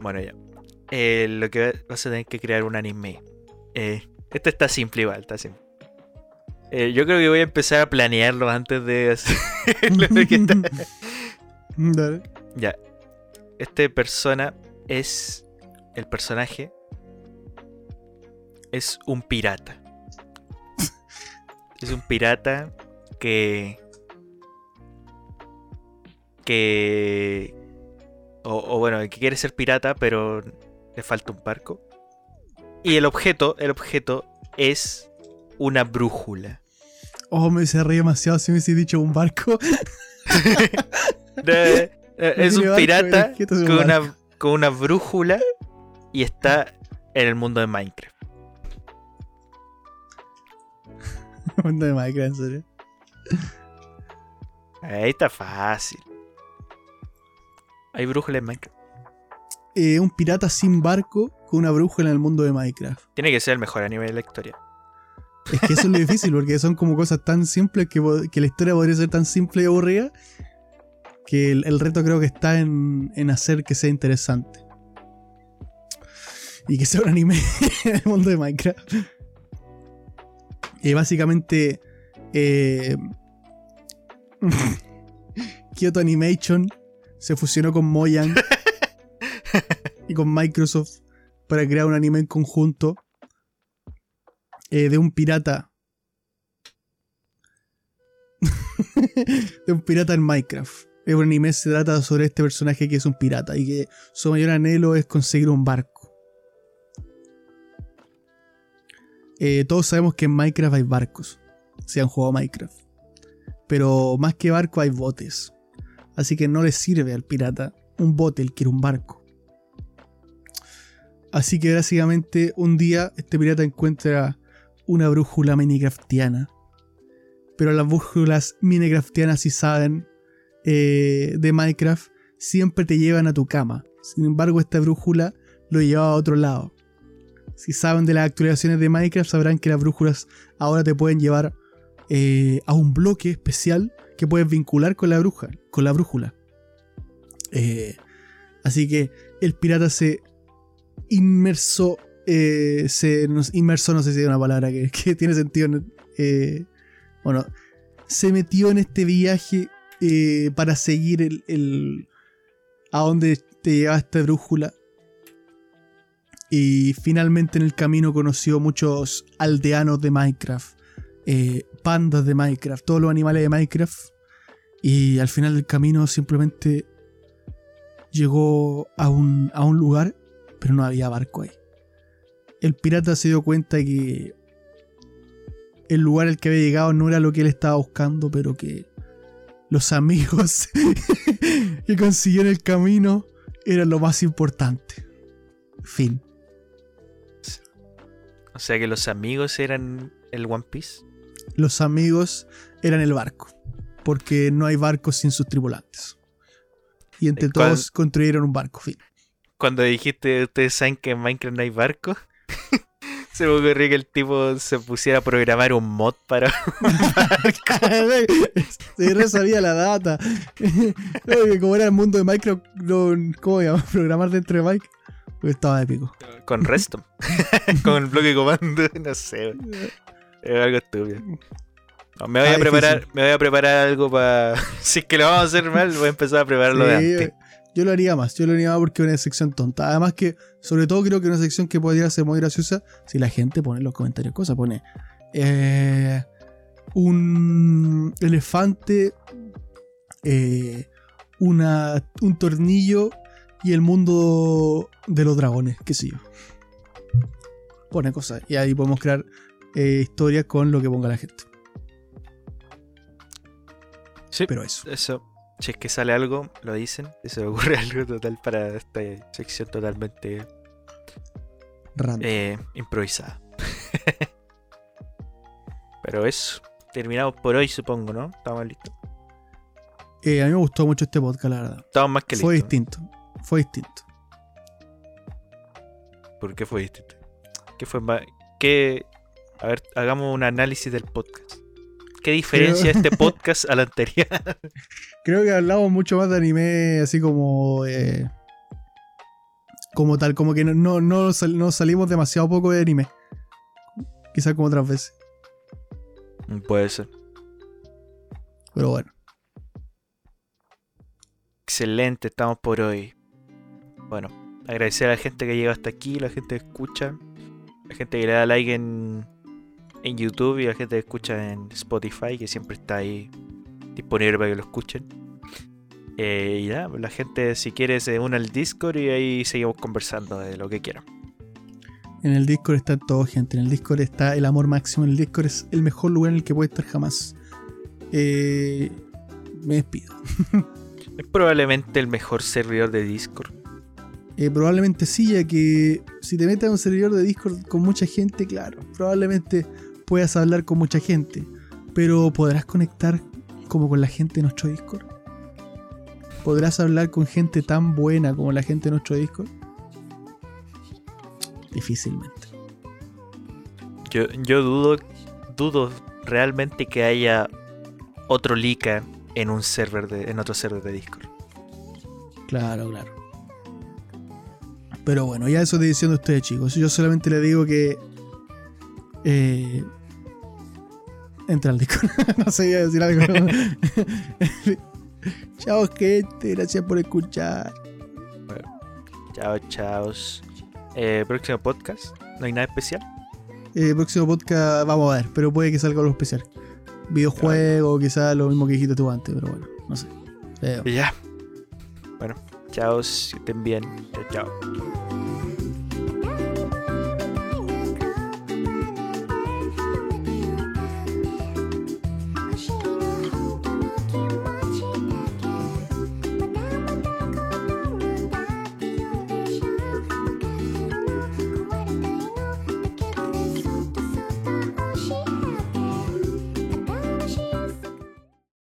Bueno, ya. Eh, lo que va- vas a tener que crear un anime. Eh, este está simple igual, está simple. Eh, yo creo que voy a empezar a planearlo antes de hacer lo que está- Dale. Ya. Este persona es. El personaje. Es un pirata. es un pirata que. Que. O, o bueno, que quiere ser pirata, pero le falta un barco. Y el objeto, el objeto es una brújula. Oh, me hubiese reído demasiado si me hubiese dicho un barco. De- eh, es un barco, pirata con una, con una brújula y está en el mundo de Minecraft. Mundo de Minecraft, en serio. Ahí está fácil. Hay brújula en Minecraft. Eh, un pirata sin barco con una brújula en el mundo de Minecraft. Tiene que ser el mejor anime de la historia. Es que eso es lo difícil, porque son como cosas tan simples que, la historia podría ser tan simple y aburrida que el, el reto creo que está en, en hacer que sea interesante. Y que sea un anime en el mundo de Minecraft. Y básicamente, eh, Kyoto Animation se fusionó con Mojang y con Microsoft para crear un anime en conjunto eh, de un pirata. de un pirata en Minecraft. Es un anime se trata sobre este personaje que es un pirata y que su mayor anhelo es conseguir un barco. Eh, todos sabemos que en Minecraft hay barcos. Si han jugado Minecraft. Pero más que barco hay botes. Así que no le sirve al pirata un bote, él quiere un barco. Así que básicamente un día este pirata encuentra una brújula minecraftiana. Pero las brújulas minecraftianas, si saben, eh, de Minecraft, siempre te llevan a tu cama. Sin embargo, esta brújula lo lleva a otro lado. Si saben de las actualizaciones de Minecraft, sabrán que las brújulas ahora te pueden llevar eh, a un bloque especial que puedes vincular con la, bruja, con la brújula. Eh, así que el pirata se inmersó. Eh, se inmersó, no sé si es una palabra que, tiene sentido. bueno, se metió en este viaje para seguir el, a donde te lleva esta brújula y finalmente en el camino conoció muchos aldeanos de Minecraft, eh, pandas de Minecraft, todos los animales de Minecraft. Y al final del camino simplemente llegó a un, a un lugar, pero no había barco ahí. El pirata se dio cuenta que el lugar al que había llegado no era lo que él estaba buscando, pero que los amigos que consiguió en el camino eran lo más importante. Fin. O sea que los amigos eran el One Piece. Los amigos eran el barco. Porque no hay barcos sin sus tripulantes. Y entre todos construyeron un barco, fin. Cuando dijiste, ustedes saben que en Minecraft no hay barco, se me ocurrió que el tipo se pusiera a programar un mod para un barco. se sabía la data. como era el mundo de Minecraft, ¿cómo llamas? Programar dentro de Minecraft. Estaba épico. Con resto. con el bloque comando, no sé. Es algo estúpido. me voy a preparar, me voy a preparar algo para. si es que lo vamos a hacer mal, voy a empezar a prepararlo de antes. Yo lo haría más, yo lo haría más porque es una sección tonta. Además que, sobre todo creo que una sección que podría ser muy graciosa si la gente pone en los comentarios cosas. Pone eh, un elefante, eh, una, un tornillo y el mundo de los dragones, qué sé yo. Pone cosas. Y ahí podemos crear eh, historias con lo que ponga la gente. Sí. Pero eso. Eso. Si es que sale algo, lo dicen. Se me ocurre algo total para esta sección totalmente eh, improvisada. Pero eso. Terminamos por hoy, supongo, ¿no? Estamos listos. Eh, a mí me gustó mucho este podcast, la verdad. Estamos más que listos. Fue distinto fue distinto. ¿Por qué fue distinto? ¿Qué fue más? ¿Qué? A ver, hagamos un análisis del podcast. ¿Qué diferencia este podcast al anterior? Creo que hablamos mucho más de anime, así como. Eh, como tal, como que no, no, salimos demasiado poco de anime. Quizás como otras veces. Mm, puede ser. Pero bueno. Excelente, estamos por hoy. Bueno, agradecer a la gente que llega hasta aquí, la gente que escucha, la gente que le da like en, en YouTube y la gente que escucha en Spotify, que siempre está ahí disponible para que lo escuchen. Eh, y nada, la gente si quiere se une al Discord y ahí seguimos conversando de lo que quieran. En el Discord está todo, gente. En el Discord está el amor máximo. En el Discord es el mejor lugar en el que puede estar jamás. Eh, me despido. es probablemente el mejor servidor de Discord. Eh, probablemente sí, ya que si te metes a un servidor de Discord con mucha gente, claro, probablemente puedas hablar con mucha gente, pero ¿podrás conectar como con la gente de nuestro Discord? ¿Podrás hablar con gente tan buena como la gente de nuestro Discord? Difícilmente. Yo, yo dudo, dudo realmente que haya otro Lika en un server de, en otro server de Discord. Claro, claro. Pero bueno, ya eso de diciendo ustedes, chicos. Yo solamente le digo que. Eh, entra al Discord. no sé decir algo. chao, gente. Gracias por escuchar. chao, chao. Eh, próximo podcast. ¿No hay nada especial? Eh, próximo podcast, vamos a ver. Pero puede que salga algo especial. Videojuego, quizás lo mismo que dijiste tú antes. Pero bueno, no sé. Ya. Bueno. Chao, que estén bien. Chao, chao.